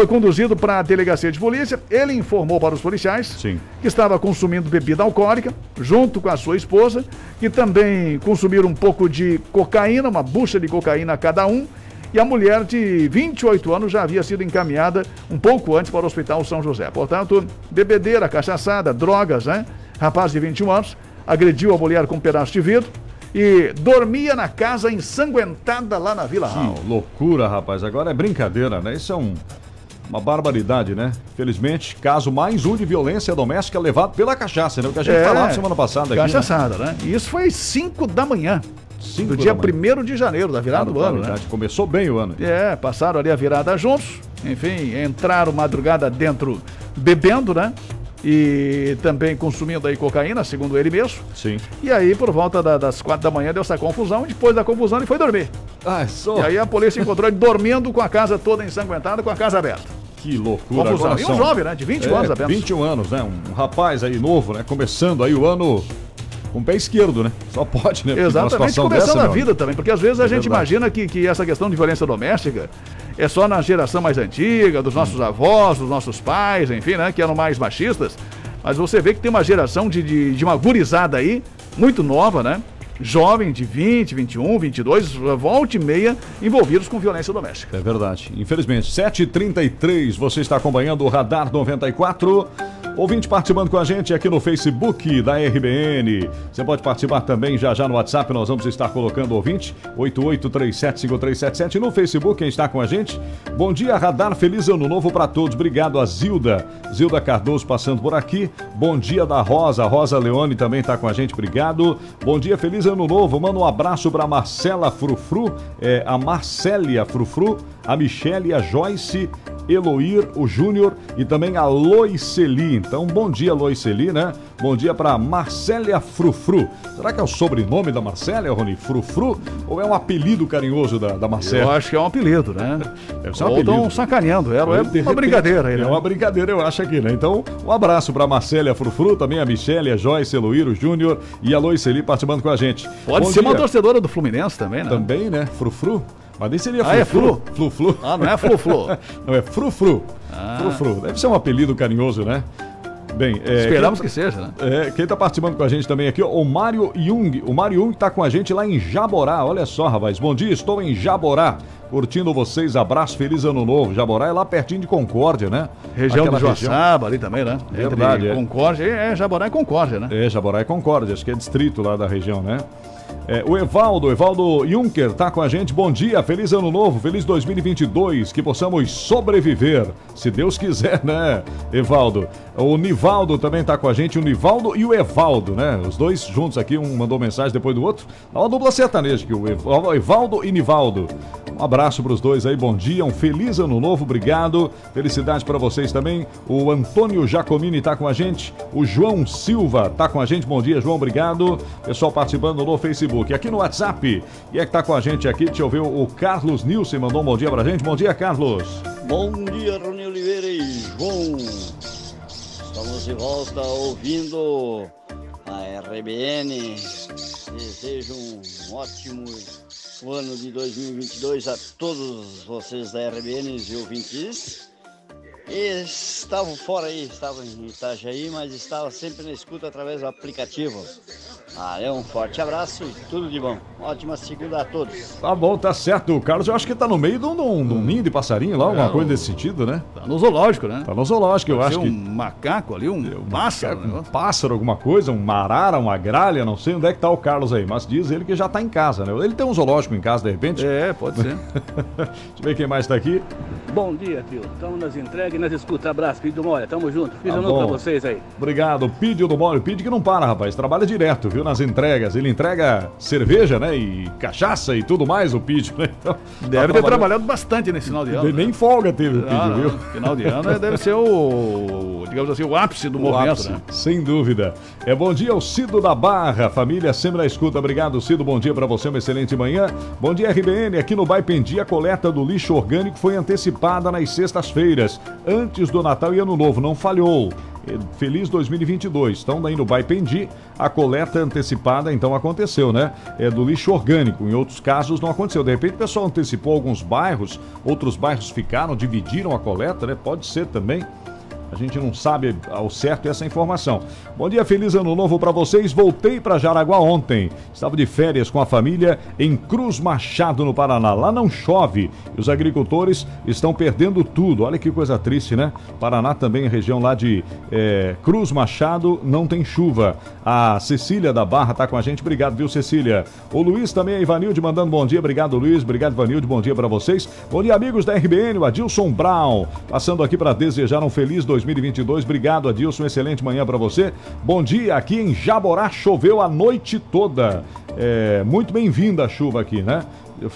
foi conduzido para a delegacia de polícia. Ele informou para os policiais Sim. que estava consumindo bebida alcoólica, junto com a sua esposa, que também consumiram um pouco de cocaína, uma bucha de cocaína cada um. E a mulher de 28 anos já havia sido encaminhada um pouco antes para o Hospital São José. Portanto, bebedeira, cachaçada, drogas, né? Rapaz de 21 anos agrediu a mulher com um pedaço de vidro e dormia na casa ensanguentada lá na Vila. Que loucura, rapaz. Agora é brincadeira, né? Isso é um- uma barbaridade, né? Felizmente, caso mais um de violência doméstica levado pela cachaça, né? O que a gente É, falava semana passada aqui. né? Cachaçada, né? E isso foi 5 da manhã. Cinco do dia da manhã. 1 de janeiro, da virada do ano, né? Começou bem o ano. É, passaram ali a virada juntos. Enfim, entraram madrugada dentro bebendo, né? E também consumindo aí cocaína, segundo ele mesmo. Sim. E aí, por volta da- das quatro da manhã, deu essa confusão. E depois da confusão, ele foi dormir. Ah, só. E aí a polícia encontrou ele dormindo com a casa toda ensanguentada, com a casa aberta. Que loucura. Confusão. E um são- jovem, né? De 21 É, anos apenas. 21 anos, né? Um rapaz aí novo, né? Começando aí o ano com o pé esquerdo, né? Só pode, né? Exatamente, começando dessa, a vida também, porque às vezes a É gente verdade. imagina que, que essa questão de violência doméstica é só na geração mais antiga, dos nossos avós, dos nossos pais, enfim, né, que eram mais machistas. Mas você vê que tem uma geração de, de, de uma gurizada aí, muito nova, né? Jovem, de 20, 21, 22, volta e meia, envolvidos com violência doméstica. É verdade. Infelizmente, 7h33, você está acompanhando o Radar 94. Ouvinte participando com a gente aqui no Facebook da RBN. Você pode participar também já já no WhatsApp, nós vamos estar colocando ouvinte 88375377 no Facebook, quem está com a gente. Bom dia, Radar, feliz ano novo para todos. Obrigado a Zilda. Zilda Cardoso passando por aqui. Bom dia da Rosa, Rosa Leone também está com a gente, obrigado. Bom dia, feliz ano novo. Manda um abraço para Marcela Frufru, é, a Marcélia Frufru, a Michele, a Joyce, Eloir, o Júnior e também a Loiceli. Então, bom dia, Loiceli, né? Bom dia para Marcélia Frufru. Será que é o sobrenome da Marcélia, Rony? Frufru? Ou é um apelido carinhoso da, da Marcélia? Eu acho que é um apelido, né? Deve ser um Ou apelido. estão sacaneando ela, é uma brincadeira É né? uma brincadeira, eu acho aqui, né? Então, um abraço pra Marcélia Frufru, também a Michele, a Joyce, Eloíro Júnior e a Loiceli participando com a gente. Pode Bom ser uma dia. torcedora do Fluminense também, né? Também, né? Frufru. Mas nem seria Ah, é Frufru. Flu-flu. Ah, não é Flu-Flu. não, é Frufru. Ah. Frufru. Deve ser um apelido carinhoso, né? Bem, é, Esperamos quem- que seja, né? é, quem tá participando com a gente também aqui, ó, o Mário Jung. O Mário Jung tá com a gente lá em Jaborá. Olha só, rapaz. Bom dia, estou em Jaborá. Curtindo vocês, abraço, feliz ano novo. Jaborá é lá pertinho de Concórdia, né? Região Aquela do Joaçaba ali também, né? Verdade, é. Concórdia, é, é Jaborá e Concórdia, né? É, Jaborá é Concórdia, acho que é distrito lá da região, né? É, o Evaldo, Evaldo Juncker, tá com a gente. Bom dia, feliz ano novo, feliz 2022, que possamos sobreviver, se Deus quiser, né, Evaldo? O Nivaldo também tá com a gente, o Nivaldo e o Evaldo, né? Os dois juntos aqui, um mandou mensagem depois do outro. Dá uma dupla sertaneja aqui, o Evaldo e Nivaldo. Um abraço para os dois aí, bom dia, um feliz ano novo, obrigado. Felicidade para vocês também. O Antônio Jacomini tá com a gente, o João Silva tá com a gente. Bom dia, João, obrigado. Pessoal participando no Facebook, aqui no WhatsApp. E é que tá com a gente aqui, deixa eu ver, o Carlos Nilson mandou um bom dia pra gente. Bom dia, Carlos. Bom dia, Rony Oliveira e João. Estamos de volta ouvindo a RBN. Desejo um ótimo ano de 2022 a todos vocês da RBN e ouvintes. E estavam fora aí, estavam em Itajaí, mas estava sempre na escuta através do aplicativo. Ah, é um forte abraço e tudo de bom. Ótima segunda a todos. Tá bom, tá certo. O Carlos, eu acho que tá no meio de um, de um, de um ninho de passarinho lá, alguma É, coisa desse sentido, né? Tá no zoológico, né? Tá no zoológico, eu Deve acho ser que. um macaco ali, um pássaro. Um pássaro, alguma coisa, uma arara, uma gralha, não sei onde é que tá o Carlos aí, mas diz ele que já tá em casa, né? Ele tem um zoológico em casa, de repente. É, pode ser. Deixa eu ver quem mais tá aqui. Bom dia, tio. Estamos nas entregas e nas escutas. Abraço, filho do Molha. Tamo junto. Fiz Tá um novo pra vocês aí. Obrigado, Pídio do Mólio. Pídio que não para, rapaz. Trabalha direto, viu? Nas entregas. Ele entrega cerveja, né? E cachaça e tudo mais, o Pídio, né? Então, Deve ter trabalhado bastante nesse final de ano. Nem folga teve o Pídio, Ah, viu? Final de ano deve ser o, digamos assim, o ápice do O movimento, ápice, né? Sem dúvida. É bom dia ao Cido da Barra, família sempre na escuta. Obrigado, Cido. Bom dia para você, uma excelente manhã. Bom dia, RBN. Aqui no Baipendi, a coleta do lixo orgânico foi antecipada nas sextas-feiras, antes do Natal e Ano Novo. Não falhou. Feliz 2022. Então, daí no Baipendi, a coleta antecipada então aconteceu, né? É do lixo orgânico. Em outros casos não aconteceu. De repente o pessoal antecipou alguns bairros, outros bairros ficaram, dividiram a coleta, né? Pode ser também. A gente não sabe ao certo essa informação. Bom dia, feliz ano novo para vocês. Voltei para Jaraguá ontem. Estava de férias com a família em Cruz Machado, no Paraná. Lá não chove e os agricultores estão perdendo tudo. Olha que coisa triste, né? Paraná também, região lá de eh, Cruz Machado, não tem chuva. A Cecília da Barra está com a gente. Obrigado, viu, Cecília? O Luiz também, a Ivanilde, mandando bom dia. Obrigado, Luiz. Obrigado, Ivanilde. Bom dia para vocês. Bom dia, amigos da RBN. O Adilson Brown, passando aqui para desejar um feliz 2022. Obrigado, Adilson. Excelente manhã para você. Bom dia. Aqui em Jaborá choveu a noite toda. É, muito bem-vinda a chuva aqui, né?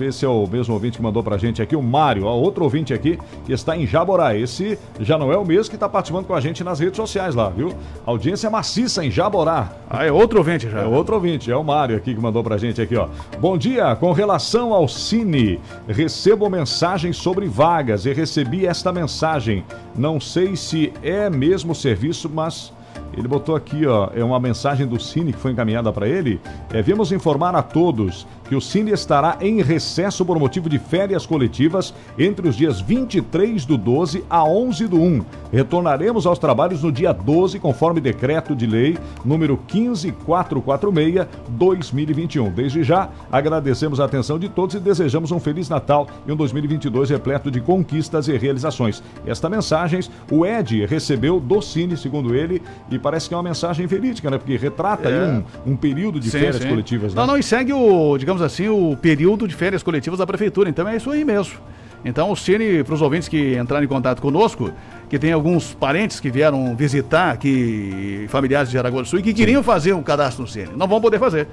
Esse é o mesmo ouvinte que mandou pra gente aqui, o Mário, ó, outro ouvinte aqui que está em Jaborá. Esse já não é o mesmo que está participando com a gente nas redes sociais lá, viu? Audiência maciça em Jaborá. Ah, é outro ouvinte já. É outro ouvinte, é o Mário aqui que mandou pra gente aqui, ó. Bom dia, com relação ao Cine, recebo mensagens sobre vagas e recebi esta mensagem. Não sei se é mesmo o serviço, mas ele botou aqui, ó, é uma mensagem do Cine que foi encaminhada para ele. É, viemos informar a todos que o Cine estará em recesso por motivo de férias coletivas entre os dias 23 do 12 a 11 do 1. Retornaremos aos trabalhos no dia 12, conforme decreto de lei número 15446-2021. Desde já, agradecemos a atenção de todos e desejamos um Feliz Natal e um 2022 repleto de conquistas e realizações. Esta mensagem o Ed recebeu do Cine, segundo ele, e parece que é uma mensagem verídica, né? Porque retrata aí É. um, um período de Sim, férias sim. coletivas, né? Não, não, e segue o, digamos assim, o período de férias coletivas da prefeitura. Então é isso aí mesmo. Então o Cine, para os ouvintes que entraram em contato conosco, que tem alguns parentes que vieram visitar aqui, familiares de Jaraguá do Sul, e que queriam fazer um cadastro no Cine. Não vão poder fazer.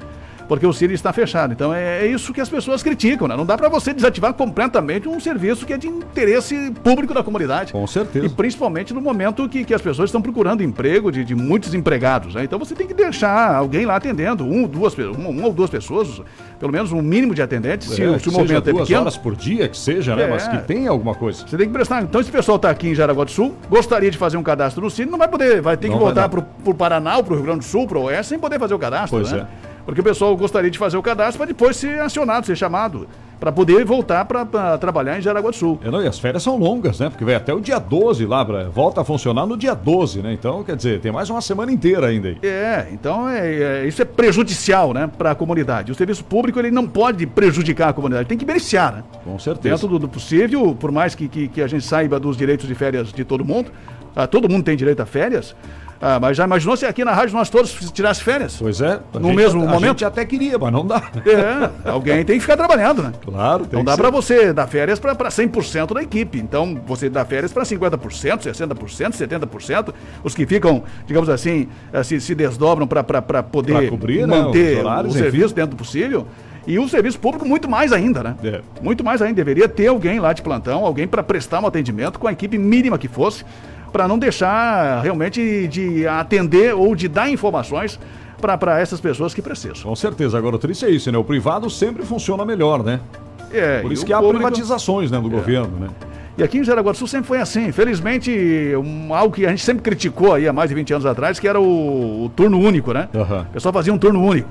Porque o Cine está fechado. Então é, é isso que as pessoas criticam, né? Não dá para você desativar completamente um serviço que é de interesse público da comunidade. Com certeza. E principalmente no momento que, que as pessoas estão procurando emprego de, de muitos empregados, né? Então você tem que deixar alguém lá atendendo, um, duas, uma, uma ou duas pessoas, pelo menos um mínimo de atendentes, se, É, o- que se o seja momento é duas pequeno. horas por dia, que seja, né? É. Mas que tenha alguma coisa. Você tem que prestar. Então, esse pessoal está aqui em Jaraguá do Sul, gostaria de fazer um cadastro no Cine, não vai poder, vai ter Não que voltar para o Paraná para o Rio Grande do Sul, para o Oeste, sem poder fazer o cadastro, Pois né? é. Porque o pessoal gostaria de fazer o cadastro para depois ser acionado, ser chamado, para poder voltar para trabalhar em Jaraguá do Sul. É, não, e as férias são longas, né? Porque vai até o dia 12 lá, pra, volta a funcionar no dia 12, né? Então, quer dizer, tem mais uma semana inteira ainda aí. É, então é, é- isso é prejudicial, né, para a comunidade. O serviço público ele não pode prejudicar a comunidade, tem que beneficiar, né? Com certeza. Dentro do, do possível, por mais que, que, que a gente saiba dos direitos de férias de todo mundo, ah, todo mundo tem direito a férias, Ah, mas já imaginou se aqui na rádio nós todos tirasse férias? Pois é. a No gente- mesmo a momento? gente até queria, mas não dá. É, alguém tem que ficar trabalhando, né? Claro, tem Não dá pra você dar férias pra 100% da equipe. Então, você dá férias pra 50%, 60%, 70%. Os que ficam, digamos assim, eh, se, se desdobram pra poder Pra cobrir, né, manter horários, o enfim. serviço dentro do possível. E o serviço público muito mais ainda, né? É. Muito mais ainda. Deveria ter alguém lá de plantão, alguém para prestar um atendimento com a equipe mínima que fosse, para não deixar realmente de atender ou de dar informações para essas pessoas que precisam. Com certeza. Agora, o triste é isso, né? O privado sempre funciona melhor, né? É, Por isso que há público- privatizações, né, do governo, né? E aqui em Jaraguá do Sul sempre foi assim. Infelizmente, um, algo que a gente sempre criticou aí há mais de 20 anos atrás, que era o, o turno único, né? Aham. O pessoal fazia um turno único.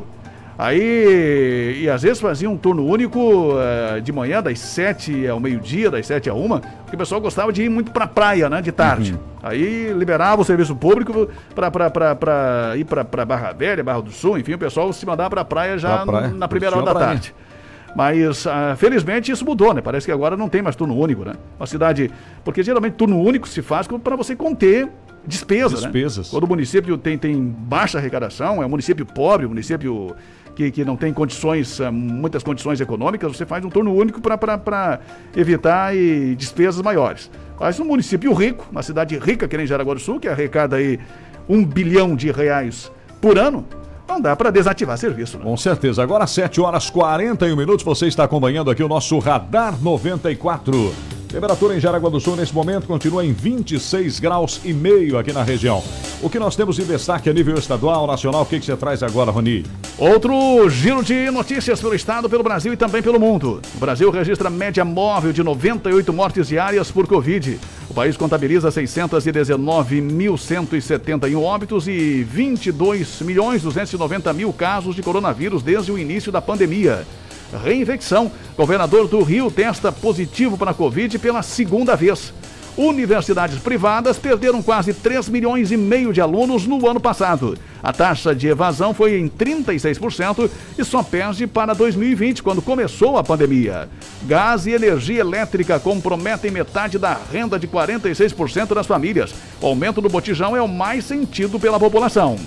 Aí, e às vezes fazia um turno único eh, de manhã, das 7 ao meio-dia, das 7 a 1, porque o pessoal gostava de ir muito pra praia, né, de tarde. Uhum. Aí liberava o serviço público pra, pra, pra, pra ir pra, pra Barra Velha, Barra do Sul, enfim, o pessoal se mandava pra praia já Pra praia, na primeira hora da a praia. tarde. Mas, ah, felizmente, isso mudou, né? Parece que agora não tem mais turno único, né? Uma cidade. Porque geralmente turno único se faz para você conter despesa, né? Despesas. Quando o município tem, tem baixa arrecadação, é um município pobre, um município que, que não tem condições, ah, muitas condições econômicas, você faz um turno único para evitar e, despesas maiores. Mas um município rico, uma cidade rica que nem Jaraguá do Sul, que arrecada aí um bilhão de reais por ano, não dá para desativar serviço, né? Com certeza. Agora, 7 horas 41 minutos, você está acompanhando aqui o nosso Radar 94. Temperatura em Jaraguá do Sul nesse momento continua em 26 graus e meio aqui na região. O que nós temos em destaque a nível estadual, nacional, o que, que você traz agora, Roni? Outro giro de notícias pelo estado, pelo Brasil e também pelo mundo. O Brasil registra média móvel de 98 mortes diárias por Covid. O país contabiliza 619.171 óbitos e 22 milhões 290 mil casos de coronavírus desde o início da pandemia. Reinfecção. Governador do Rio testa positivo para a Covid pela segunda vez. Universidades privadas perderam quase 3 milhões e meio de alunos no ano passado. A taxa de evasão foi em 36% e só perde para 2020, quando começou a pandemia. Gás e energia elétrica comprometem metade da renda de 46% das famílias. O aumento do botijão é o mais sentido pela população.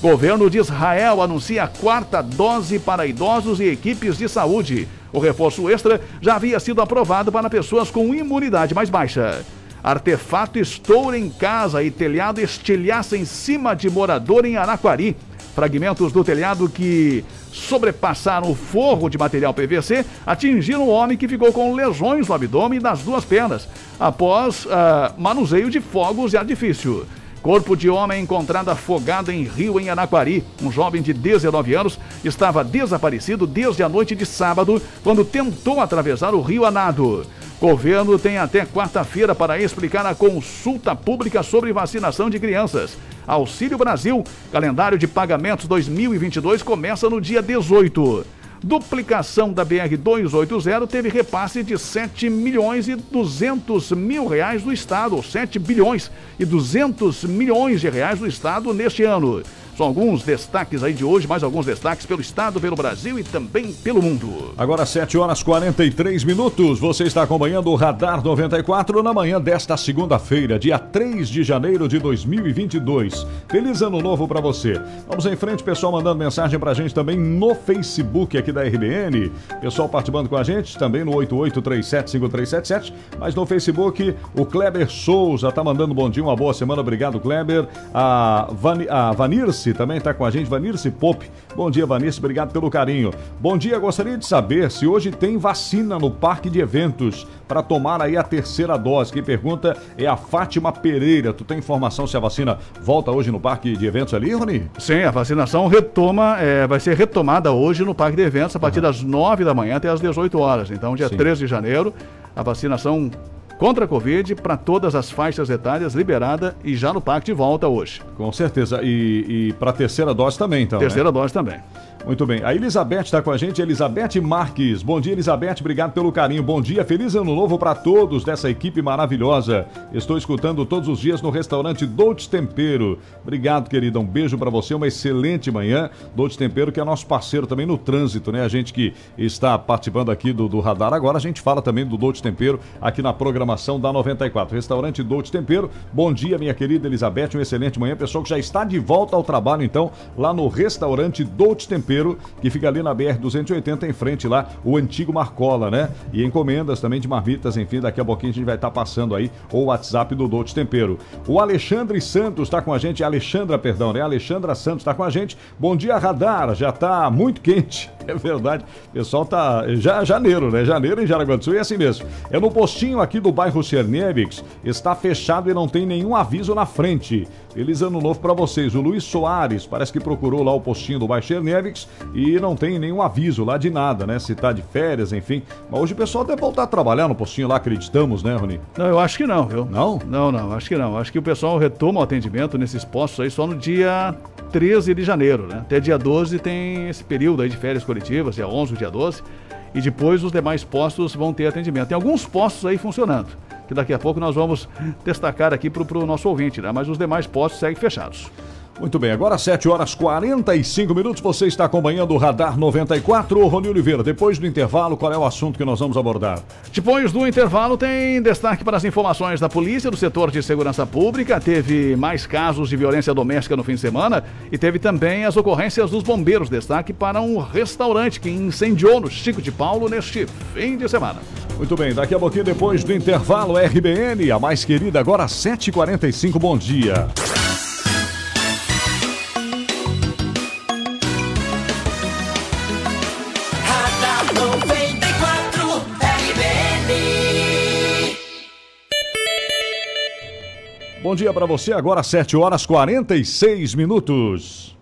Governo de Israel anuncia a quarta dose para idosos e equipes de saúde. O reforço extra já havia sido aprovado para pessoas com imunidade mais baixa. Artefato estoura em casa e telhado estilhaça em cima de morador em Araquari. Fragmentos do telhado que sobrepassaram o forro de material PVC atingiram o homem que ficou com lesões no abdômen e nas duas pernas, após ah, manuseio de fogos de artifício. Corpo de homem encontrado afogado em rio em Anaquari. Um jovem de 19 anos estava desaparecido desde a noite de sábado, quando tentou atravessar o rio a nado. Governo tem até quarta-feira para explicar a consulta pública sobre vacinação de crianças. Auxílio Brasil, calendário de pagamentos 2022 começa no dia 18. Duplicação da BR-280 teve repasse de 7 milhões e 200 mil reais do Estado, 7 bilhões e 200 milhões de reais do Estado neste ano. São alguns destaques aí de hoje, mais alguns destaques pelo Estado, pelo Brasil e também pelo mundo. Agora 7 horas 43 minutos. Você está acompanhando o Radar 94 na manhã desta segunda-feira, dia 3 de janeiro de 2022. Feliz ano novo para você. Vamos em frente, pessoal mandando mensagem pra gente também no Facebook aqui da RBN. Pessoal participando com a gente também no 88375377, mas no Facebook o Kleber Souza tá mandando bom dia, uma boa semana. Obrigado, Kleber. A, Vani, a Vanirce também está com a gente, Vanirce Pop. Bom dia, Vanirce, obrigado pelo carinho. Bom dia, gostaria de saber se hoje tem vacina no parque de eventos para tomar aí a terceira dose. Quem pergunta é a Fátima Pereira. Tu tem informação se a vacina volta hoje no parque de eventos ali, Rony? Sim, a vacinação retoma, é, vai ser retomada hoje no Parque de Eventos a partir das 9 da manhã até as 18 horas. Então, dia Sim. 13 de janeiro, a vacinação contra a Covid para todas as faixas etárias liberada e já no parque de volta hoje. Com certeza. E, e para terceira dose também, então. né? Terceira dose também. Muito bem. A Elizabeth está com a gente, Elizabeth Marques. Bom dia, Elizabeth. Obrigado pelo carinho. Bom dia, feliz ano novo para todos dessa equipe maravilhosa. Estou escutando todos os dias no restaurante Dolce Tempero. Obrigado, querida. Um beijo para você. Uma excelente manhã. Dolce Tempero, que é nosso parceiro também no trânsito, né? A gente que está participando aqui do, do radar agora, a gente fala também do Dolce Tempero aqui na programação da 94. Restaurante Dolce Tempero. Bom dia, minha querida Elizabeth. Um excelente manhã. Pessoal que já está de volta ao trabalho, então, lá no restaurante Dolce Tempero, que fica ali na BR-280, em frente lá, o antigo Marcola, né? E encomendas também de marmitas, enfim, daqui a pouquinho a gente vai estar passando aí o WhatsApp do Dolce Tempero. O Alexandre Santos está com a gente, Alexandra, perdão, né? Alexandra Santos está com a gente. Bom dia, Radar. Já está muito quente. É verdade. O pessoal tá. Já janeiro, né? Janeiro em Jaraguá do Sul é assim mesmo. É no postinho aqui do bairro Cernevics. Está fechado e não tem nenhum aviso na frente. Feliz ano novo para vocês. O Luiz Soares parece que procurou lá o postinho do bairro Cernevics e não tem nenhum aviso lá de nada, né? Se tá de férias, enfim. Mas hoje o pessoal deve voltar a trabalhar no postinho lá, acreditamos, né, Rony? Não, eu acho que não, viu? Não? Não, não, acho que não. Acho que o pessoal retoma o atendimento nesses postos aí só no dia 13 de janeiro, né? Até dia 12 tem esse período aí de férias coletivas, dia 11, dia 12. E depois os demais postos vão ter atendimento. Tem alguns postos aí funcionando, que daqui a pouco nós vamos destacar aqui para o nosso ouvinte, né? Mas os demais postos seguem fechados. Muito bem, agora 7 horas 45 minutos. Você está acompanhando o Radar 94. Rony Oliveira, depois do intervalo, qual é o assunto que nós vamos abordar? Depois do intervalo, tem destaque para as informações da polícia do setor de segurança pública. Teve mais casos de violência doméstica no fim de semana e teve também as ocorrências dos bombeiros. Destaque para um restaurante que incendiou no Chico de Paulo neste fim de semana. Muito bem, daqui a pouquinho, depois do intervalo, RBN, a mais querida, agora 7h45. Bom dia. Bom dia para você, agora 7 horas 46 minutos.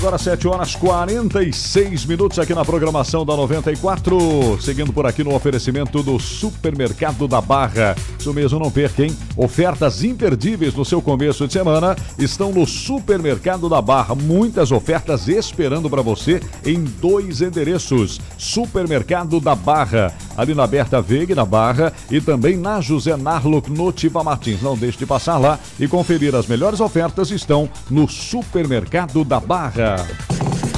Agora 7 horas 46 minutos aqui na programação da 94. Seguindo por aqui no oferecimento do Supermercado da Barra. Isso mesmo, não perca, hein? Ofertas imperdíveis no seu começo de semana estão no Supermercado da Barra. Muitas ofertas esperando para você em dois endereços. Supermercado da Barra, ali na Berta Veiga, na Barra, e também na José Narlock, no Tiva Martins. Não deixe de passar lá e conferir as melhores ofertas estão no Supermercado da Barra. 거야.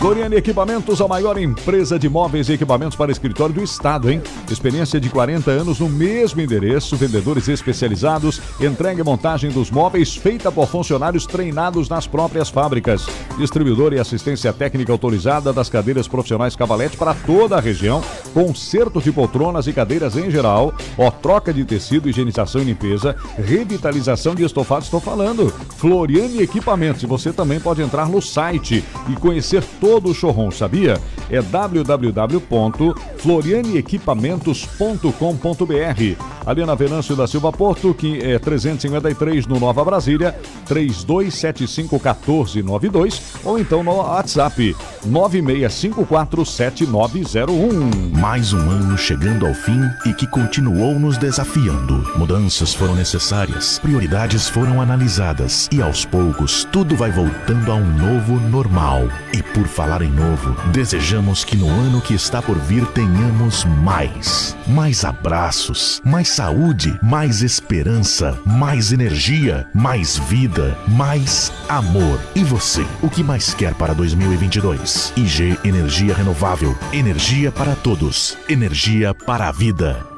Floriane Equipamentos, a maior empresa de móveis e equipamentos para escritório do estado, hein? Experiência de 40 anos no mesmo endereço, vendedores especializados, entrega e montagem dos móveis feita por funcionários treinados nas próprias fábricas. Distribuidor e assistência técnica autorizada das cadeiras profissionais Cavalete para toda a região, conserto de poltronas e cadeiras em geral, ó, troca de tecido, higienização e limpeza, revitalização de estofados, estou falando. Floriane Equipamentos, você também pode entrar no site e conhecer todo o showroom, sabia? É www.florianeequipamentos.com.br Ali na Venâncio da Silva Porto, que é 353 no Nova Brasília, 32751492 ou então no WhatsApp 96547901. Mais um ano chegando ao fim e que continuou nos desafiando. Mudanças foram necessárias, prioridades foram analisadas e aos poucos tudo vai voltando a um novo normal. E por falar em novo, desejamos que no ano que está por vir tenhamos mais. Mais abraços, mais saúde, mais esperança, mais energia, mais vida, mais amor. E você, o que mais quer para 2022? IG Energia Renovável. Energia para todos. Energia para a vida.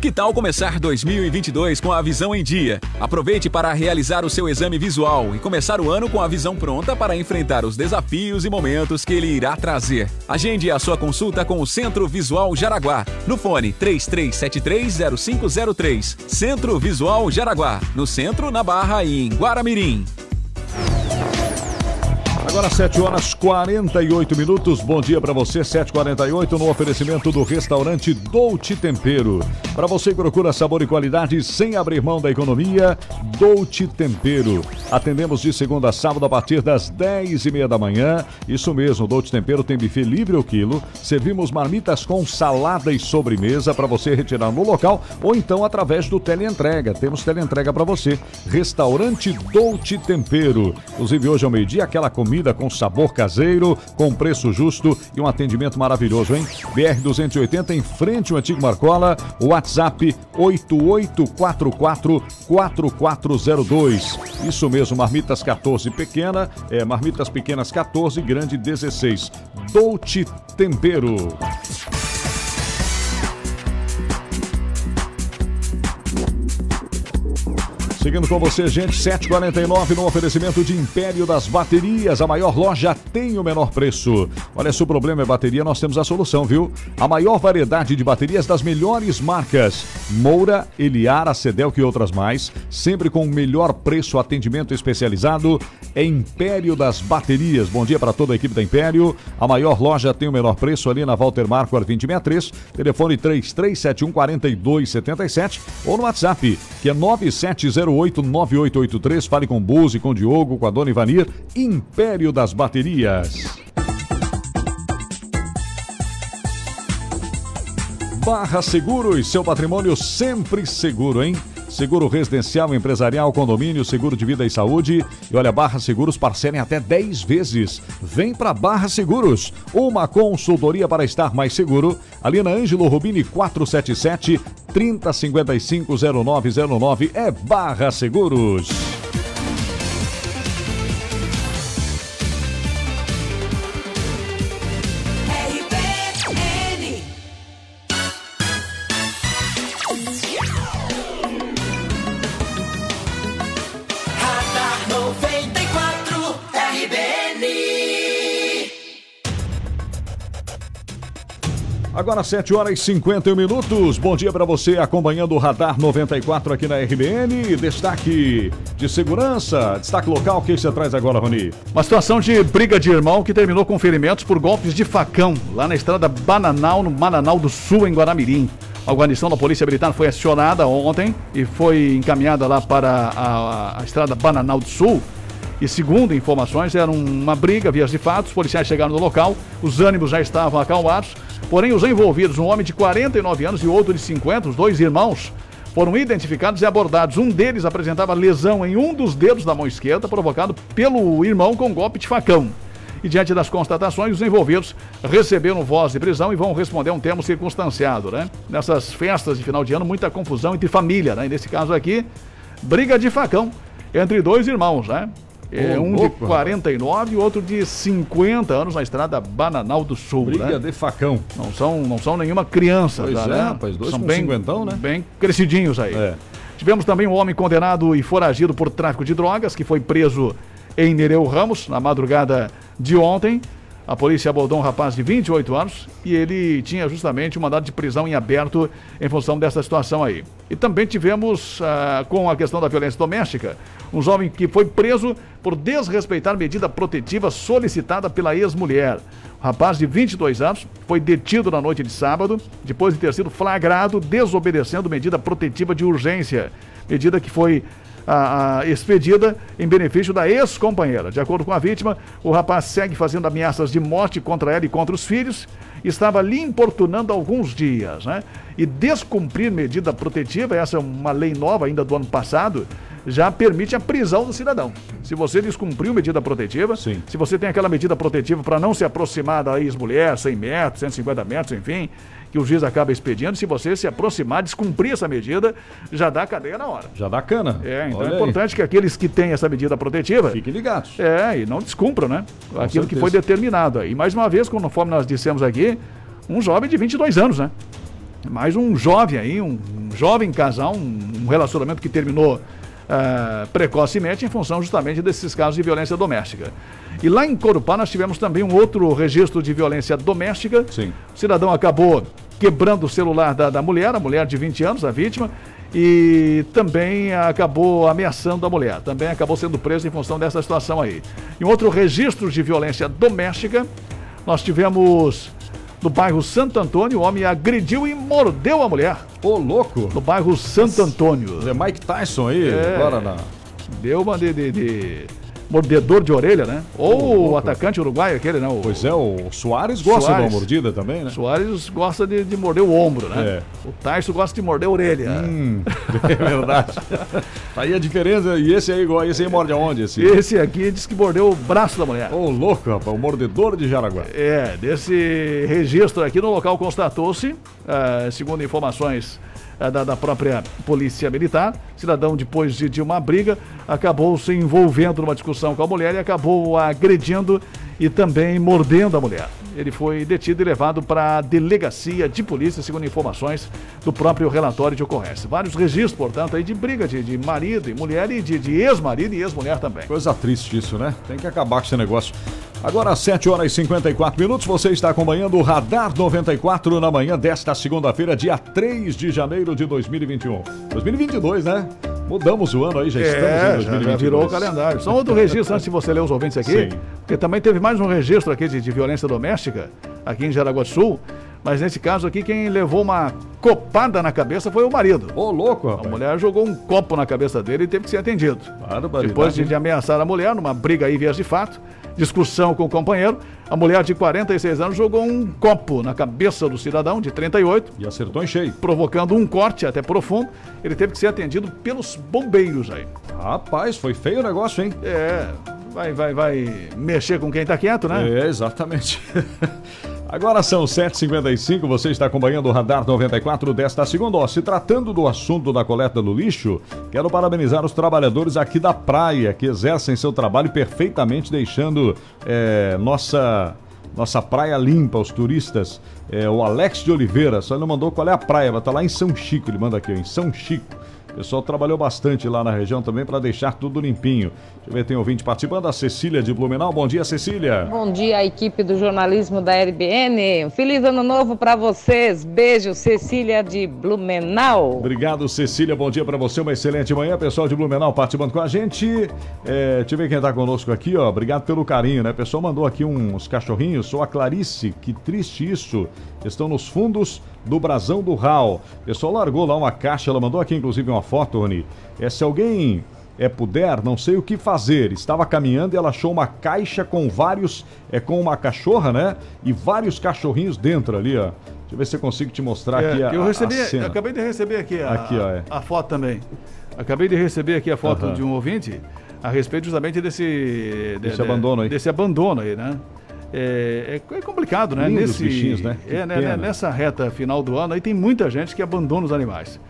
Que tal começar 2022 com a visão em dia? Aproveite para realizar o seu exame visual e começar o ano com a visão pronta para enfrentar os desafios e momentos que ele irá trazer. Agende a sua consulta com o Centro Visual Jaraguá, no fone 33730503. Centro Visual Jaraguá, no centro, na Barra e em Guaramirim. Agora 7 horas 48 minutos. Bom dia para você, 7h48, no oferecimento do restaurante Dolce Tempero. Para você que procura sabor e qualidade sem abrir mão da economia, Dolce Tempero. Atendemos de segunda a sábado a partir das 10h30 da manhã. Isso mesmo, Dolce Tempero tem buffet livre ao quilo. Servimos marmitas com salada e sobremesa para você retirar no local ou então através do teleentrega. Temos teleentrega para você. Restaurante Dolce Tempero. Inclusive hoje ao meio-dia, aquela comida comida com sabor caseiro, com preço justo e um atendimento maravilhoso, hein? BR 280 em frente ao antigo Marcola, WhatsApp 8844 4402. Isso mesmo, marmitas 14 pequena, é marmitas pequenas 14, grande 16. Dolce Tempero. Seguindo com você, gente, 749 no oferecimento de Império das Baterias. A maior loja tem o menor preço. Olha, se o problema é bateria, nós temos a solução, viu? A maior variedade de baterias das melhores marcas. Moura, Eliara, Cedel e outras mais. Sempre com o melhor preço, atendimento especializado. É Império das Baterias. Bom dia para toda a equipe da Império. A maior loja tem o menor preço ali na Walter Marco, 2063. Telefone 3371 4277 ou no WhatsApp, que é 9708 9883. Fale com o Buzi, com Diogo, com a Dona Ivanir. Império das Baterias. Barra Seguros, seu patrimônio sempre seguro, hein? Seguro residencial, empresarial, condomínio, seguro de vida e saúde. E olha, Barra Seguros parcela em até 10 vezes. Vem para Barra Seguros, uma consultoria para estar mais seguro. Ali na Ângelo Rubini 477 3055 0909 é Barra Seguros. Agora 7 horas e 51 minutos. Bom dia para você acompanhando o Radar 94 aqui na RBN. Destaque de segurança, destaque local. O que você traz agora, Rony? Uma situação de briga de irmão que terminou com ferimentos por golpes de facão lá na estrada Bananal, no Bananal do Sul, em Guaramirim. A guarnição da Polícia Militar foi acionada ontem e foi encaminhada lá para a, a estrada Bananal do Sul. E segundo informações, era uma briga, vias de fato. Os policiais chegaram no local, os ânimos já estavam acalmados. Porém, os envolvidos, um homem de 49 anos e outro de 50, os dois irmãos, foram identificados e abordados. Um deles apresentava lesão em um dos dedos da mão esquerda, provocado pelo irmão com golpe de facão. E diante das constatações, os envolvidos receberam voz de prisão e vão responder um termo circunstanciado, né? Nessas festas de final de ano, muita confusão entre família, né? E nesse caso aqui, briga de facão entre dois irmãos, né? É, um louco, de 49 e outro de 50 anos na estrada Bananal do Sul, Briga né? de facão. Não são, não são nenhuma criança, Pois tá, é, né? rapaz, dois são bem, cinquentão, né? Bem crescidinhos aí. É. Tivemos também um homem condenado e foragido por tráfico de drogas, que foi preso em Nereu Ramos, na madrugada de ontem. A polícia abordou um rapaz de 28 anos e ele tinha justamente um mandado de prisão em aberto em função dessa situação aí. E também tivemos, ah, com a questão da violência doméstica, um jovem que foi preso por desrespeitar medida protetiva solicitada pela ex-mulher. O rapaz de 22 anos foi detido na noite de sábado, depois de ter sido flagrado desobedecendo medida protetiva de urgência. Medida que foi a, a expedida em benefício da ex-companheira. De acordo com a vítima, o rapaz segue fazendo ameaças de morte contra ela e contra os filhos. Estava lhe importunando há alguns dias, né? E descumprir medida protetiva, essa é uma lei nova ainda do ano passado, já permite a prisão do cidadão. Se você descumpriu medida protetiva, se você tem aquela medida protetiva para não se aproximar da ex-mulher, 100 metros, 150 metros, enfim, que o juiz acaba expedindo, se você se aproximar, descumprir essa medida, já dá cadeia na hora. Já dá cana. É, então Olha é aí. importante que aqueles que têm essa medida protetiva. Fiquem ligados. É, e não descumpram, né? Aquilo que certeza. foi determinado aí. E mais uma vez, conforme nós dissemos aqui, um jovem de 22 anos, né? Mais um jovem aí, um, um jovem casal, um, um relacionamento que terminou ah, precocemente em função justamente desses casos de violência doméstica. E lá em Corupá nós tivemos também um outro registro de violência doméstica. Sim. O cidadão acabou quebrando o celular da, da mulher, a mulher de 20 anos, a vítima, e também acabou ameaçando a mulher. Também acabou sendo preso em função dessa situação aí. Em outro registro de violência doméstica, nós tivemos no bairro Santo Antônio, o homem agrediu e mordeu a mulher. Ô, louco! No bairro Santo Antônio. É Mike Tyson aí, É. agora na. Deu uma de, de, de mordedor de orelha, né? Ou o atacante uruguaio, aquele, né? O... Pois é, o Soares gosta Soares. de uma mordida também, né? Soares gosta de, de morder o ombro, né? É. O Tyson gosta de morder a orelha. Hum, é verdade. aí a diferença, e esse aí, igual- esse aí morde aonde? Esse, Esse aqui diz que mordeu o braço da mulher. Ô, louco, rapaz, o mordedor de Jaraguá. É, desse registro aqui no local constatou-se, ah, segundo informações da, da própria Polícia Militar, cidadão, depois de, de uma briga, acabou se envolvendo numa discussão com a mulher e acabou agredindo e também mordendo a mulher. Ele foi detido e levado para a delegacia de polícia, segundo informações do próprio relatório de ocorrência. Vários registros, portanto, aí de briga de, de marido e mulher e de, de ex-marido e ex-mulher também. Coisa triste isso, né? Tem que acabar com esse negócio. Agora, 7 horas e 54 minutos, você está acompanhando o Radar 94 na manhã desta segunda-feira, dia 3 de janeiro de 2021. 2022, né? Mudamos o ano aí, já estamos em É, já, 2022. já virou o calendário. Só outro registro antes de você ler os ouvintes aqui, Sim. porque também teve mais um registro aqui de, de violência doméstica, aqui em Jaraguá do Sul, mas nesse caso aqui quem levou uma copada na cabeça foi o marido. Ô, louco, A rapaz. mulher jogou um copo na cabeça dele e teve que ser atendido. Depois de, de ameaçar a mulher, numa briga aí vias de fato, discussão com o companheiro, a mulher de 46 anos jogou um copo na cabeça do cidadão de 38, E acertou em cheio. provocando um corte até profundo. Ele teve que ser atendido pelos bombeiros aí. Rapaz, foi feio o negócio, hein? É, vai, vai, vai mexer com quem tá quieto, né? É, exatamente. Agora são 7h55, você está acompanhando o Radar 94 desta segunda. Ó, se tratando do assunto da coleta do lixo, quero parabenizar os trabalhadores aqui da praia que exercem seu trabalho perfeitamente, deixando é, nossa, nossa praia limpa, os turistas. É, o Alex de Oliveira, só ele não mandou qual é a praia, vai estar lá em São Chico, ele manda aqui, em São Chico. O pessoal trabalhou bastante lá na região também para deixar tudo limpinho. Deixa eu ver, tem ouvinte participando, a Cecília de Blumenau. Bom dia, Cecília. Bom dia, a equipe do jornalismo da RBN. Feliz ano novo para vocês. Beijo, Cecília de Blumenau. Obrigado, Cecília. Bom dia para você. Uma excelente manhã. Pessoal de Blumenau participando com a gente. É, deixa eu ver quem tá conosco aqui, ó. Obrigado pelo carinho, né? O pessoal mandou aqui uns cachorrinhos. Sou a Clarice. Que triste isso. Estão nos fundos do Brasão do Ral. O pessoal largou lá uma caixa. Ela mandou aqui, inclusive, uma foto, Rony. É, se alguém é, puder, não sei o que fazer. Estava caminhando e ela achou uma caixa com vários, é com uma cachorra, né? E vários cachorrinhos dentro ali, ó. Deixa eu ver se eu consigo te mostrar É, aqui a, eu a recebi, cena. acabei de receber aqui a, Aqui, ó, é. a foto também. Acabei de receber aqui a foto Aham. de um ouvinte a respeito justamente desse Desse abandono aí. Desse abandono aí, né? É, é- é complicado, né? Lindos bichinhos, né? É, né, né, Nessa reta final do ano aí tem muita gente que abandona os animais.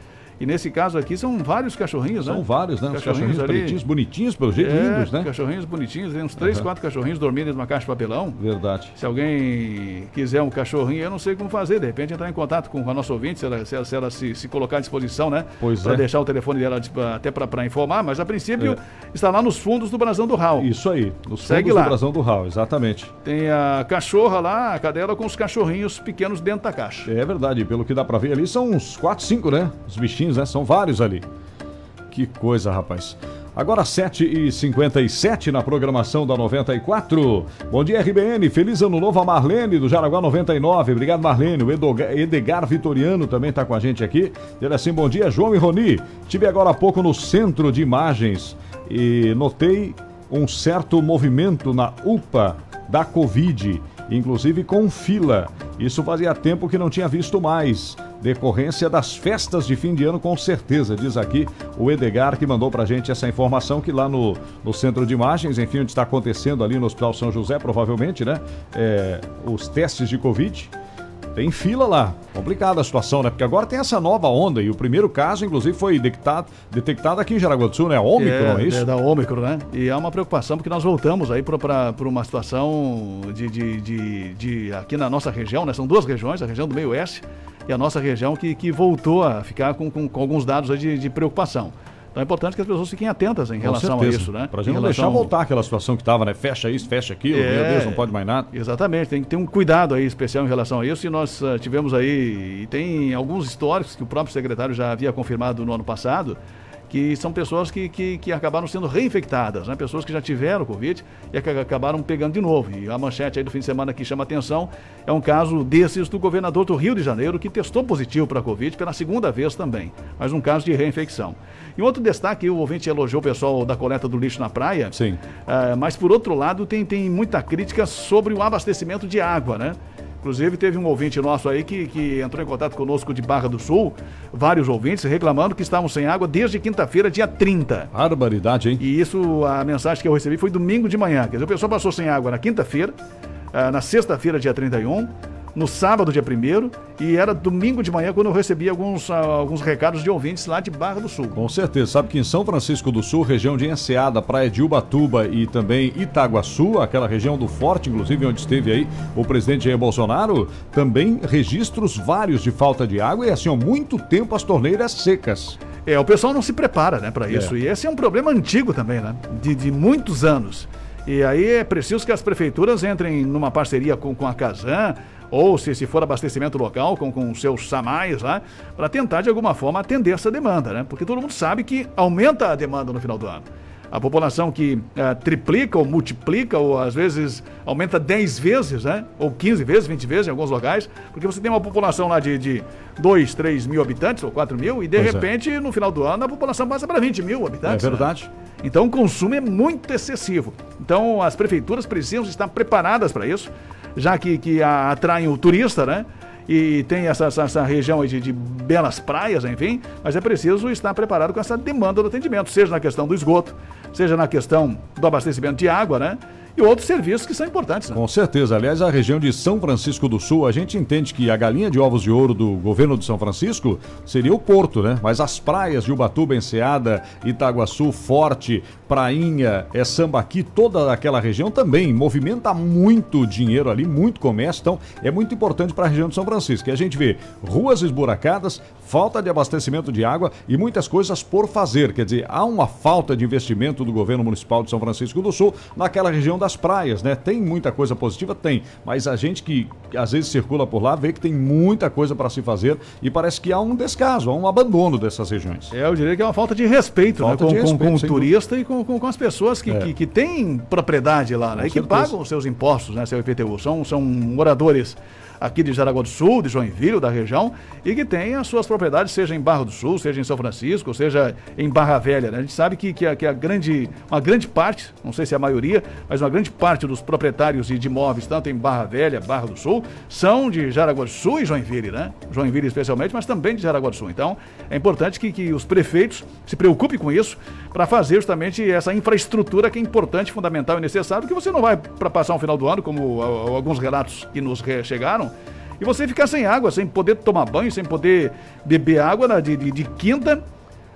E nesse caso aqui são vários cachorrinhos, né? São vários, né? Os cachorrinhos bonitinhos, bonitinhos, pelo jeito, É, lindos, né? Cachorrinhos bonitinhos, uns três, Aham. quatro cachorrinhos dormindo dentro de uma caixa de papelão. Verdade. Se alguém quiser um cachorrinho, eu não sei como fazer. De repente entrar em contato com a nossa ouvinte, se ela se, ela- se, ela se- se colocar à disposição, né? Pois Pra é. deixar o telefone dela até para informar, mas a princípio É. está lá nos fundos do Brasão do Raul. Isso aí, nos Segue fundos lá. do Brasão do Raul, exatamente. Tem a cachorra lá, a cadela com os cachorrinhos pequenos dentro da caixa. É verdade, pelo que dá pra ver ali, são uns 4, 5, né? Os bichinhos, né? São vários ali. Que coisa, rapaz. Agora 7h57 na programação da 94. Bom dia, RBN. Feliz ano novo a Marlene do Jaraguá 99. Obrigado, Marlene. O Edgar Vitoriano também está com a gente aqui. Ele é assim, bom dia, João e Roni. Estive agora há pouco no centro de imagens e notei um certo movimento na UPA da Covid, inclusive com fila. Isso fazia tempo que não tinha visto mais. Decorrência das festas de fim de ano, com certeza, diz aqui o Edgar, que mandou pra gente essa informação que lá no, no centro de imagens, enfim, onde está acontecendo ali no Hospital São José, provavelmente, né? é, os testes de Covid. Tem fila lá. Complicada a situação, né? Porque agora tem essa nova onda e o primeiro caso, inclusive, foi detectado, detectado aqui em Jaraguá do Sul, né? Ômicron, é, isso? É da Ômicron, né? E há uma preocupação porque nós voltamos aí para uma situação de, de, de, de- aqui na nossa região, né? São duas regiões, a região do meio oeste e a nossa região que, que voltou a ficar com, com, com alguns dados aí de, de preocupação. Então é importante que as pessoas fiquem atentas em relação a isso, né? Pra Em gente não relação- deixar voltar aquela situação que tava, né? Fecha isso, fecha aquilo, É. meu Deus, não pode mais nada. Exatamente, tem que ter um cuidado aí especial em relação a isso. E nós ah, tivemos aí, e tem alguns históricos que o próprio secretário já havia confirmado no ano passado, que são pessoas que, que, que acabaram sendo reinfectadas, né? pessoas que já tiveram Covid e acabaram pegando de novo. E a manchete aí do fim de semana que chama atenção é um caso desses do governador do Rio de Janeiro que testou positivo para a Covid pela segunda vez também, mas um caso de reinfecção. E outro destaque, o ouvinte elogiou o pessoal da coleta do lixo na praia. Sim. Uh, mas por outro lado, tem, tem muita crítica sobre o abastecimento de água, né? Inclusive, teve um ouvinte nosso aí que, que entrou em contato conosco de Barra do Sul, vários ouvintes, reclamando que estavam sem água desde quinta-feira, dia 30. Barbaridade, hein? E isso, a mensagem que eu recebi foi domingo de manhã. Quer dizer, o pessoal passou sem água na quinta-feira, uh, na sexta-feira, dia 31, no sábado, dia 1 e era domingo de manhã quando eu recebi alguns, alguns recados de ouvintes lá de Barra do Sul. Com certeza. Sabe que em São Francisco do Sul, região de Enseada, praia de Ubatuba e também Itaguaçu, aquela região do Forte, inclusive, onde esteve aí o presidente Jair Bolsonaro, também registros vários de falta de água e assim, há muito tempo as torneiras secas. É, o pessoal não se prepara, né, para isso. É. E esse é um problema antigo também, né? De, de muitos anos. E aí é preciso que as prefeituras entrem numa parceria com, com a Casan, ou se, se for abastecimento local, com, com seus samais lá, para tentar de alguma forma atender essa demanda, né? Porque todo mundo sabe que aumenta a demanda no final do ano. A população que uh, triplica ou multiplica, ou às vezes aumenta 10 vezes, né? Ou 15 vezes, 20 vezes em alguns locais, porque você tem uma população lá de, de 2, 3 mil habitantes, ou 4 mil, e de pois é. repente, é. no final do ano, a população passa para 20 mil habitantes. É verdade. Né? Então o consumo é muito excessivo. Então as prefeituras precisam estar preparadas para isso já que, que atraem o turista, né? E tem essa, essa, essa região de, de, belas praias, enfim, mas é preciso estar preparado com essa demanda do atendimento, seja na questão do esgoto, seja na questão do abastecimento de água, né? e outros serviços que são importantes. Né? Com certeza. Aliás, a região de São Francisco do Sul, a gente entende que a galinha de ovos de ouro do governo de São Francisco seria o porto, né? Mas as praias de Ubatuba, Enseada, Itaguaçu, Forte, Prainha, é Sambaqui, toda aquela região também movimenta muito dinheiro ali, muito comércio. Então, é muito importante para a região de São Francisco. E a gente vê ruas esburacadas, falta de abastecimento de água e muitas coisas por fazer. Quer dizer, há uma falta de investimento do governo municipal de São Francisco do Sul naquela região das praias, né? Tem muita coisa positiva? Tem. Mas a gente que às vezes circula por lá vê que tem muita coisa para se fazer e parece que há um descaso, há um abandono dessas regiões. É, eu diria que é uma falta de respeito, né? falta né? com, respeito, com, com o turista e com, com, as pessoas que, é. que, que, têm propriedade lá, né? e que pagam os seus impostos, né? Seu IPTU. São, são moradores aqui de Jaraguá do Sul, de Joinville, da região, e que tem as suas propriedades, seja em Barra do Sul, seja em São Francisco, seja em Barra Velha. Né? A gente sabe que, que, a, que a grande, uma grande parte, não sei se é a maioria, mas uma grande parte dos proprietários de imóveis, tanto em Barra Velha, Barra do Sul, são de Jaraguá do Sul e Joinville, né? Joinville especialmente, mas também de Jaraguá do Sul. Então, é importante que, que os prefeitos se preocupem com isso para fazer justamente essa infraestrutura que é importante, fundamental e necessário, que você não vai para passar um final do ano, como alguns relatos que nos chegaram, e você ficar sem água, sem poder tomar banho, sem poder beber água de, de, de quinta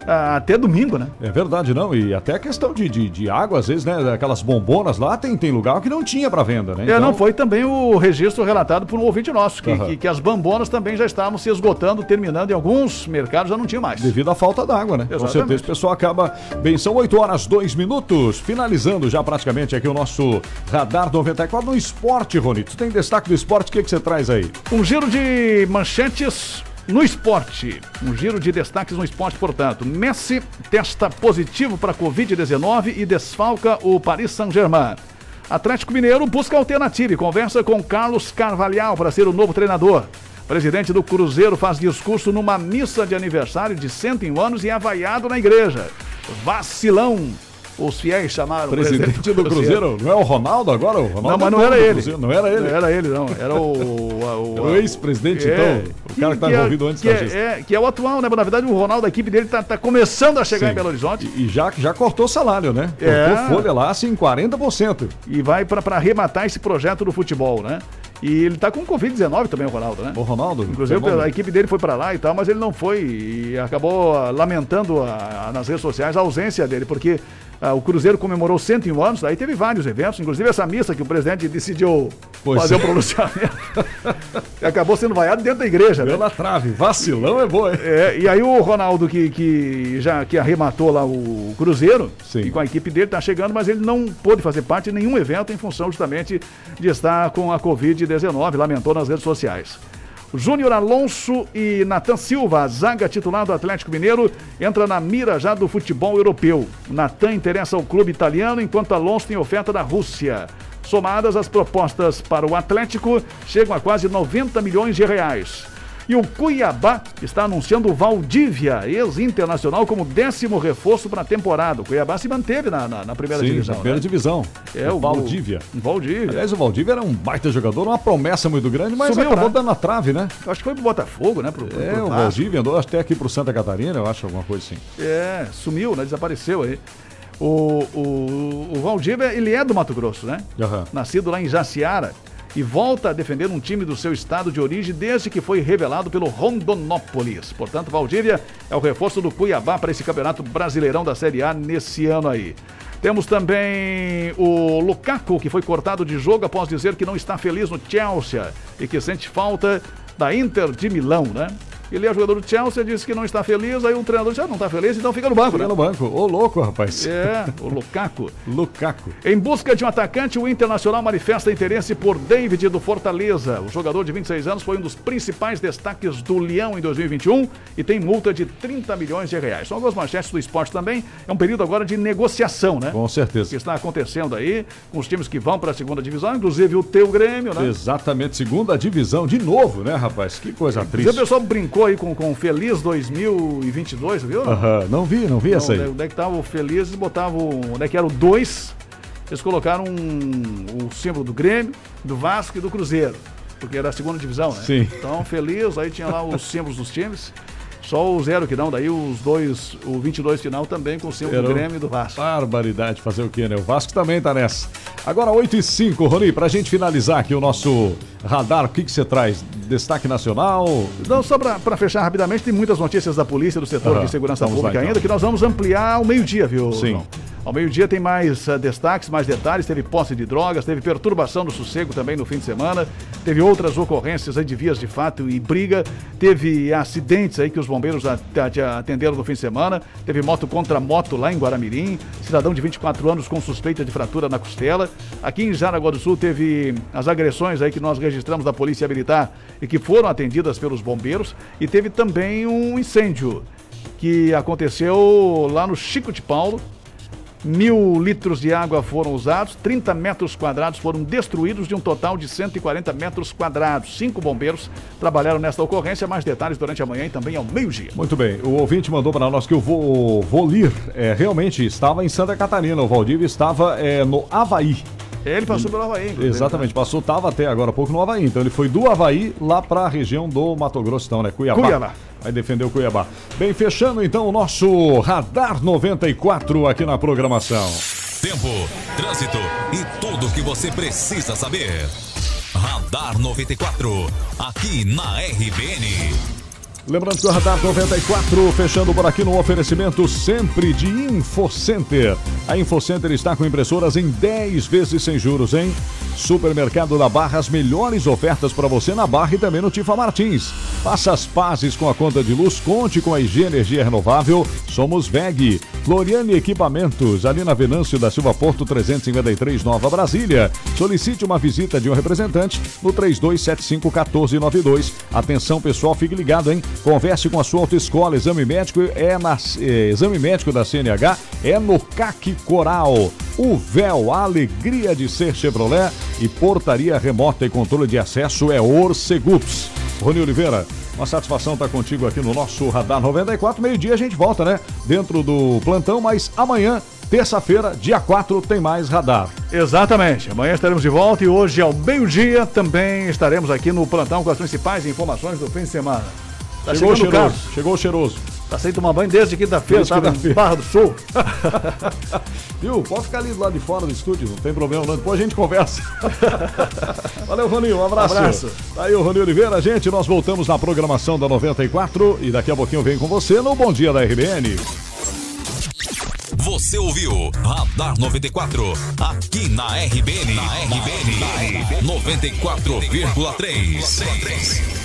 até domingo, né? É verdade, não. E até a questão de, de, de, água, às vezes, né? Aquelas bombonas lá, tem, tem lugar que não tinha para venda, né? Então... É, não então foi também o registro relatado por um ouvinte nosso, que, uhum. que, que, as bombonas também já estavam se esgotando, terminando em alguns mercados já não tinha mais. Devido à falta d'água, né? Exatamente. Com certeza o pessoal acaba. Bem, são 8 horas, 2 minutos, finalizando já praticamente aqui o nosso Radar 94 no esporte, Rony. Tu tem destaque do esporte, o que, que você traz aí? Um giro de manchetes no esporte, um giro de destaques no esporte, portanto. Messi testa positivo para Covid-19 e desfalca o Paris Saint-Germain. Atlético Mineiro busca alternativa e conversa com Carlos Carvalhal para ser o novo treinador. Presidente do Cruzeiro faz discurso numa missa de aniversário de 101 anos e é avaiado na igreja. Vacilão os fiéis chamaram presidente, presidente do, Cruzeiro. Não é o Ronaldo agora? O Ronaldo não, mas não era ele. Não era ele. Não era ele, não. Era o. o, o, o ex-presidente, é, então. O cara que está envolvido é, antes que da gestão. É, que é o atual, né? Mas, na verdade, o Ronaldo, a equipe dele está tá começando a chegar Sim. em Belo Horizonte. E, e, já, já cortou salário, né? É. Cortou folha lá, assim, 40%. E vai para arrematar esse projeto do futebol, né? E ele tá com Covid-19 também, o Ronaldo, né? O Ronaldo? Inclusive, a equipe dele foi para lá e tal, mas ele não foi e acabou lamentando a, a, nas redes sociais a ausência dele, porque o Cruzeiro comemorou 101 anos, aí teve vários eventos, inclusive essa missa que o presidente decidiu pois fazer o é. um pronunciamento. acabou sendo vaiado dentro da igreja, né? Pela trave, vacilão é bom, hein? É, e aí o Ronaldo, que, que já que arrematou lá o Cruzeiro, Sim. e com a equipe dele, tá chegando, mas ele não pôde fazer parte de nenhum evento em função justamente de estar com a Covid-19, lamentou nas redes sociais. Júnior Alonso e Natan Silva, a zaga titular do Atlético Mineiro, entra na mira já do futebol europeu. Natan interessa ao clube italiano, enquanto Alonso tem oferta da Rússia. Somadas, as propostas para o Atlético chegam a quase 90 milhões de reais. E o Cuiabá está anunciando o Valdívia, ex-internacional, como décimo reforço para a temporada. O Cuiabá se manteve na, na, na primeira Sim, divisão. na primeira né? divisão. É, o Valdívia. O Valdívia. Aliás, o Valdívia era um baita jogador, uma promessa muito grande, mas Sumiu, acabou né? dando na trave, né? Eu acho que foi pro Botafogo, né? Pro, pro, É, pro o. Valdívia andou até aqui pro Santa Catarina, eu acho, alguma coisa assim. É, sumiu, né? Desapareceu aí. O, o, o Valdívia, ele é do Mato Grosso, né? Aham. Nascido lá em Jaciara e volta a defender um time do seu estado de origem desde que foi revelado pelo Rondonópolis. Portanto, Valdívia é o reforço do Cuiabá para esse campeonato brasileirão da Série A nesse ano aí. Temos também o Lukaku, que foi cortado de jogo após dizer que não está feliz no Chelsea e que sente falta da Inter de Milão, né? Ele é jogador do Chelsea, disse que não está feliz, aí o treinador disse, ah, não está feliz, então fica no banco, Fica né? no banco. Ô, louco, rapaz. É, o Lukaku. Lukaku. Em busca de um atacante, o Internacional manifesta interesse por David do Fortaleza. O jogador de 26 anos foi um dos principais destaques do Leão em 2021 e tem multa de 30 milhões de reais. São algumas manchetes do esporte também. É um período agora de negociação, né? Com certeza. Que está acontecendo aí com os times que vão para a segunda divisão, inclusive o teu Grêmio, né? Exatamente, segunda divisão de novo, né, rapaz? Que coisa triste. o pessoal brincou aí com, com o Feliz 2022, viu? Aham, não vi, não vi Não, essa aí. né, Onde é que tava o Feliz, eles botavam. Onde é que era o 2? Eles colocaram um- o símbolo do Grêmio, do Vasco e do Cruzeiro. Porque era a segunda divisão, né? Sim. Então, Feliz, aí tinha lá os símbolos dos times. Só o zero que não, daí os dois, o 22 final também com o Era do Grêmio e do Vasco. Barbaridade, fazer o quê, né? O Vasco também tá nessa. Agora, 8 e 5, Rony, pra gente finalizar aqui o nosso radar, o que que você traz? Destaque nacional? Então, só para fechar rapidamente, tem muitas notícias da polícia, do setor Aham, de segurança vamos lá, pública então. ainda, que nós vamos ampliar ao meio-dia, viu? Sim. João? Ao meio-dia tem mais eh, destaques, mais detalhes. Teve posse de drogas, teve perturbação do sossego também no fim de semana. Teve outras ocorrências aí de vias de fato e briga. Teve acidentes aí que os bombeiros at- at- atenderam no fim de semana. Teve moto contra moto lá em Guaramirim. Cidadão de 24 anos com suspeita de fratura na costela. Aqui em Jaraguá do Sul teve as agressões aí que nós registramos da Polícia Militar e que foram atendidas pelos bombeiros. E teve também um incêndio que aconteceu lá no Chico de Paulo. Mil litros de água foram usados, 30 metros quadrados foram destruídos de um total de 140 metros quadrados. Cinco bombeiros trabalharam nesta ocorrência. Mais detalhes durante a manhã e também ao meio-dia. Muito bem, o ouvinte mandou para nós que o Vo- Volir é, realmente estava em Santa Catarina, o Valdívia estava é, no Havaí. Ele passou pelo Havaí. Exatamente, passou, estava até agora há pouco no Havaí. Então ele foi do Havaí lá para a região do Mato Grosso, então, né? Cuiabá. Cuiabá. Vai defender o Cuiabá. Bem, fechando então o nosso Radar 94 aqui na programação. Tempo, trânsito e tudo o que você precisa saber. Radar 94, aqui na RBN. Lembrando que o Radar 94 fechando por aqui no oferecimento sempre de InfoCenter. A InfoCenter está com impressoras em 10 vezes sem juros, hein? Supermercado da Barra, as melhores ofertas para você na Barra e também no Tifa Martins. Faça as pazes com a conta de luz, conte com a IG Energia Renovável. Somos VEG. Floriane Equipamentos, ali na Venâncio da Silva Porto 353, Nova Brasília. Solicite uma visita de um representante no 32751492. Atenção pessoal, fique ligado, hein? Converse com a sua autoescola. Exame médico é na eh, exame médico da CNH é no CAC Coral. O véu, a alegria de ser Chevrolet e portaria remota e controle de acesso é Orcegups. Rony Oliveira, uma satisfação estar contigo aqui no nosso Radar 94. Meio-dia a gente volta, né? Dentro do plantão, mas amanhã, terça-feira, dia 4, tem mais Radar. Exatamente. Amanhã estaremos de volta e hoje ao meio-dia também estaremos aqui no plantão com as principais informações do fim de semana. Tá chegou o chegando cheiroso, Carlos. chegou o cheiroso. Tá sem tomar banho desde quinta-feira, tava em quinta-feira. Barra do Sul. Viu? Pode ficar ali do lado de fora do estúdio, não tem problema não. Depois a gente conversa. Valeu, Roninho. Um abraço. Abraço. Tá aí o Rony Oliveira, gente. Nós voltamos na programação da 94 e daqui a pouquinho venho com você no Bom Dia da RBN. Você ouviu Radar 94, aqui na RBN. Na RBN. 94,3.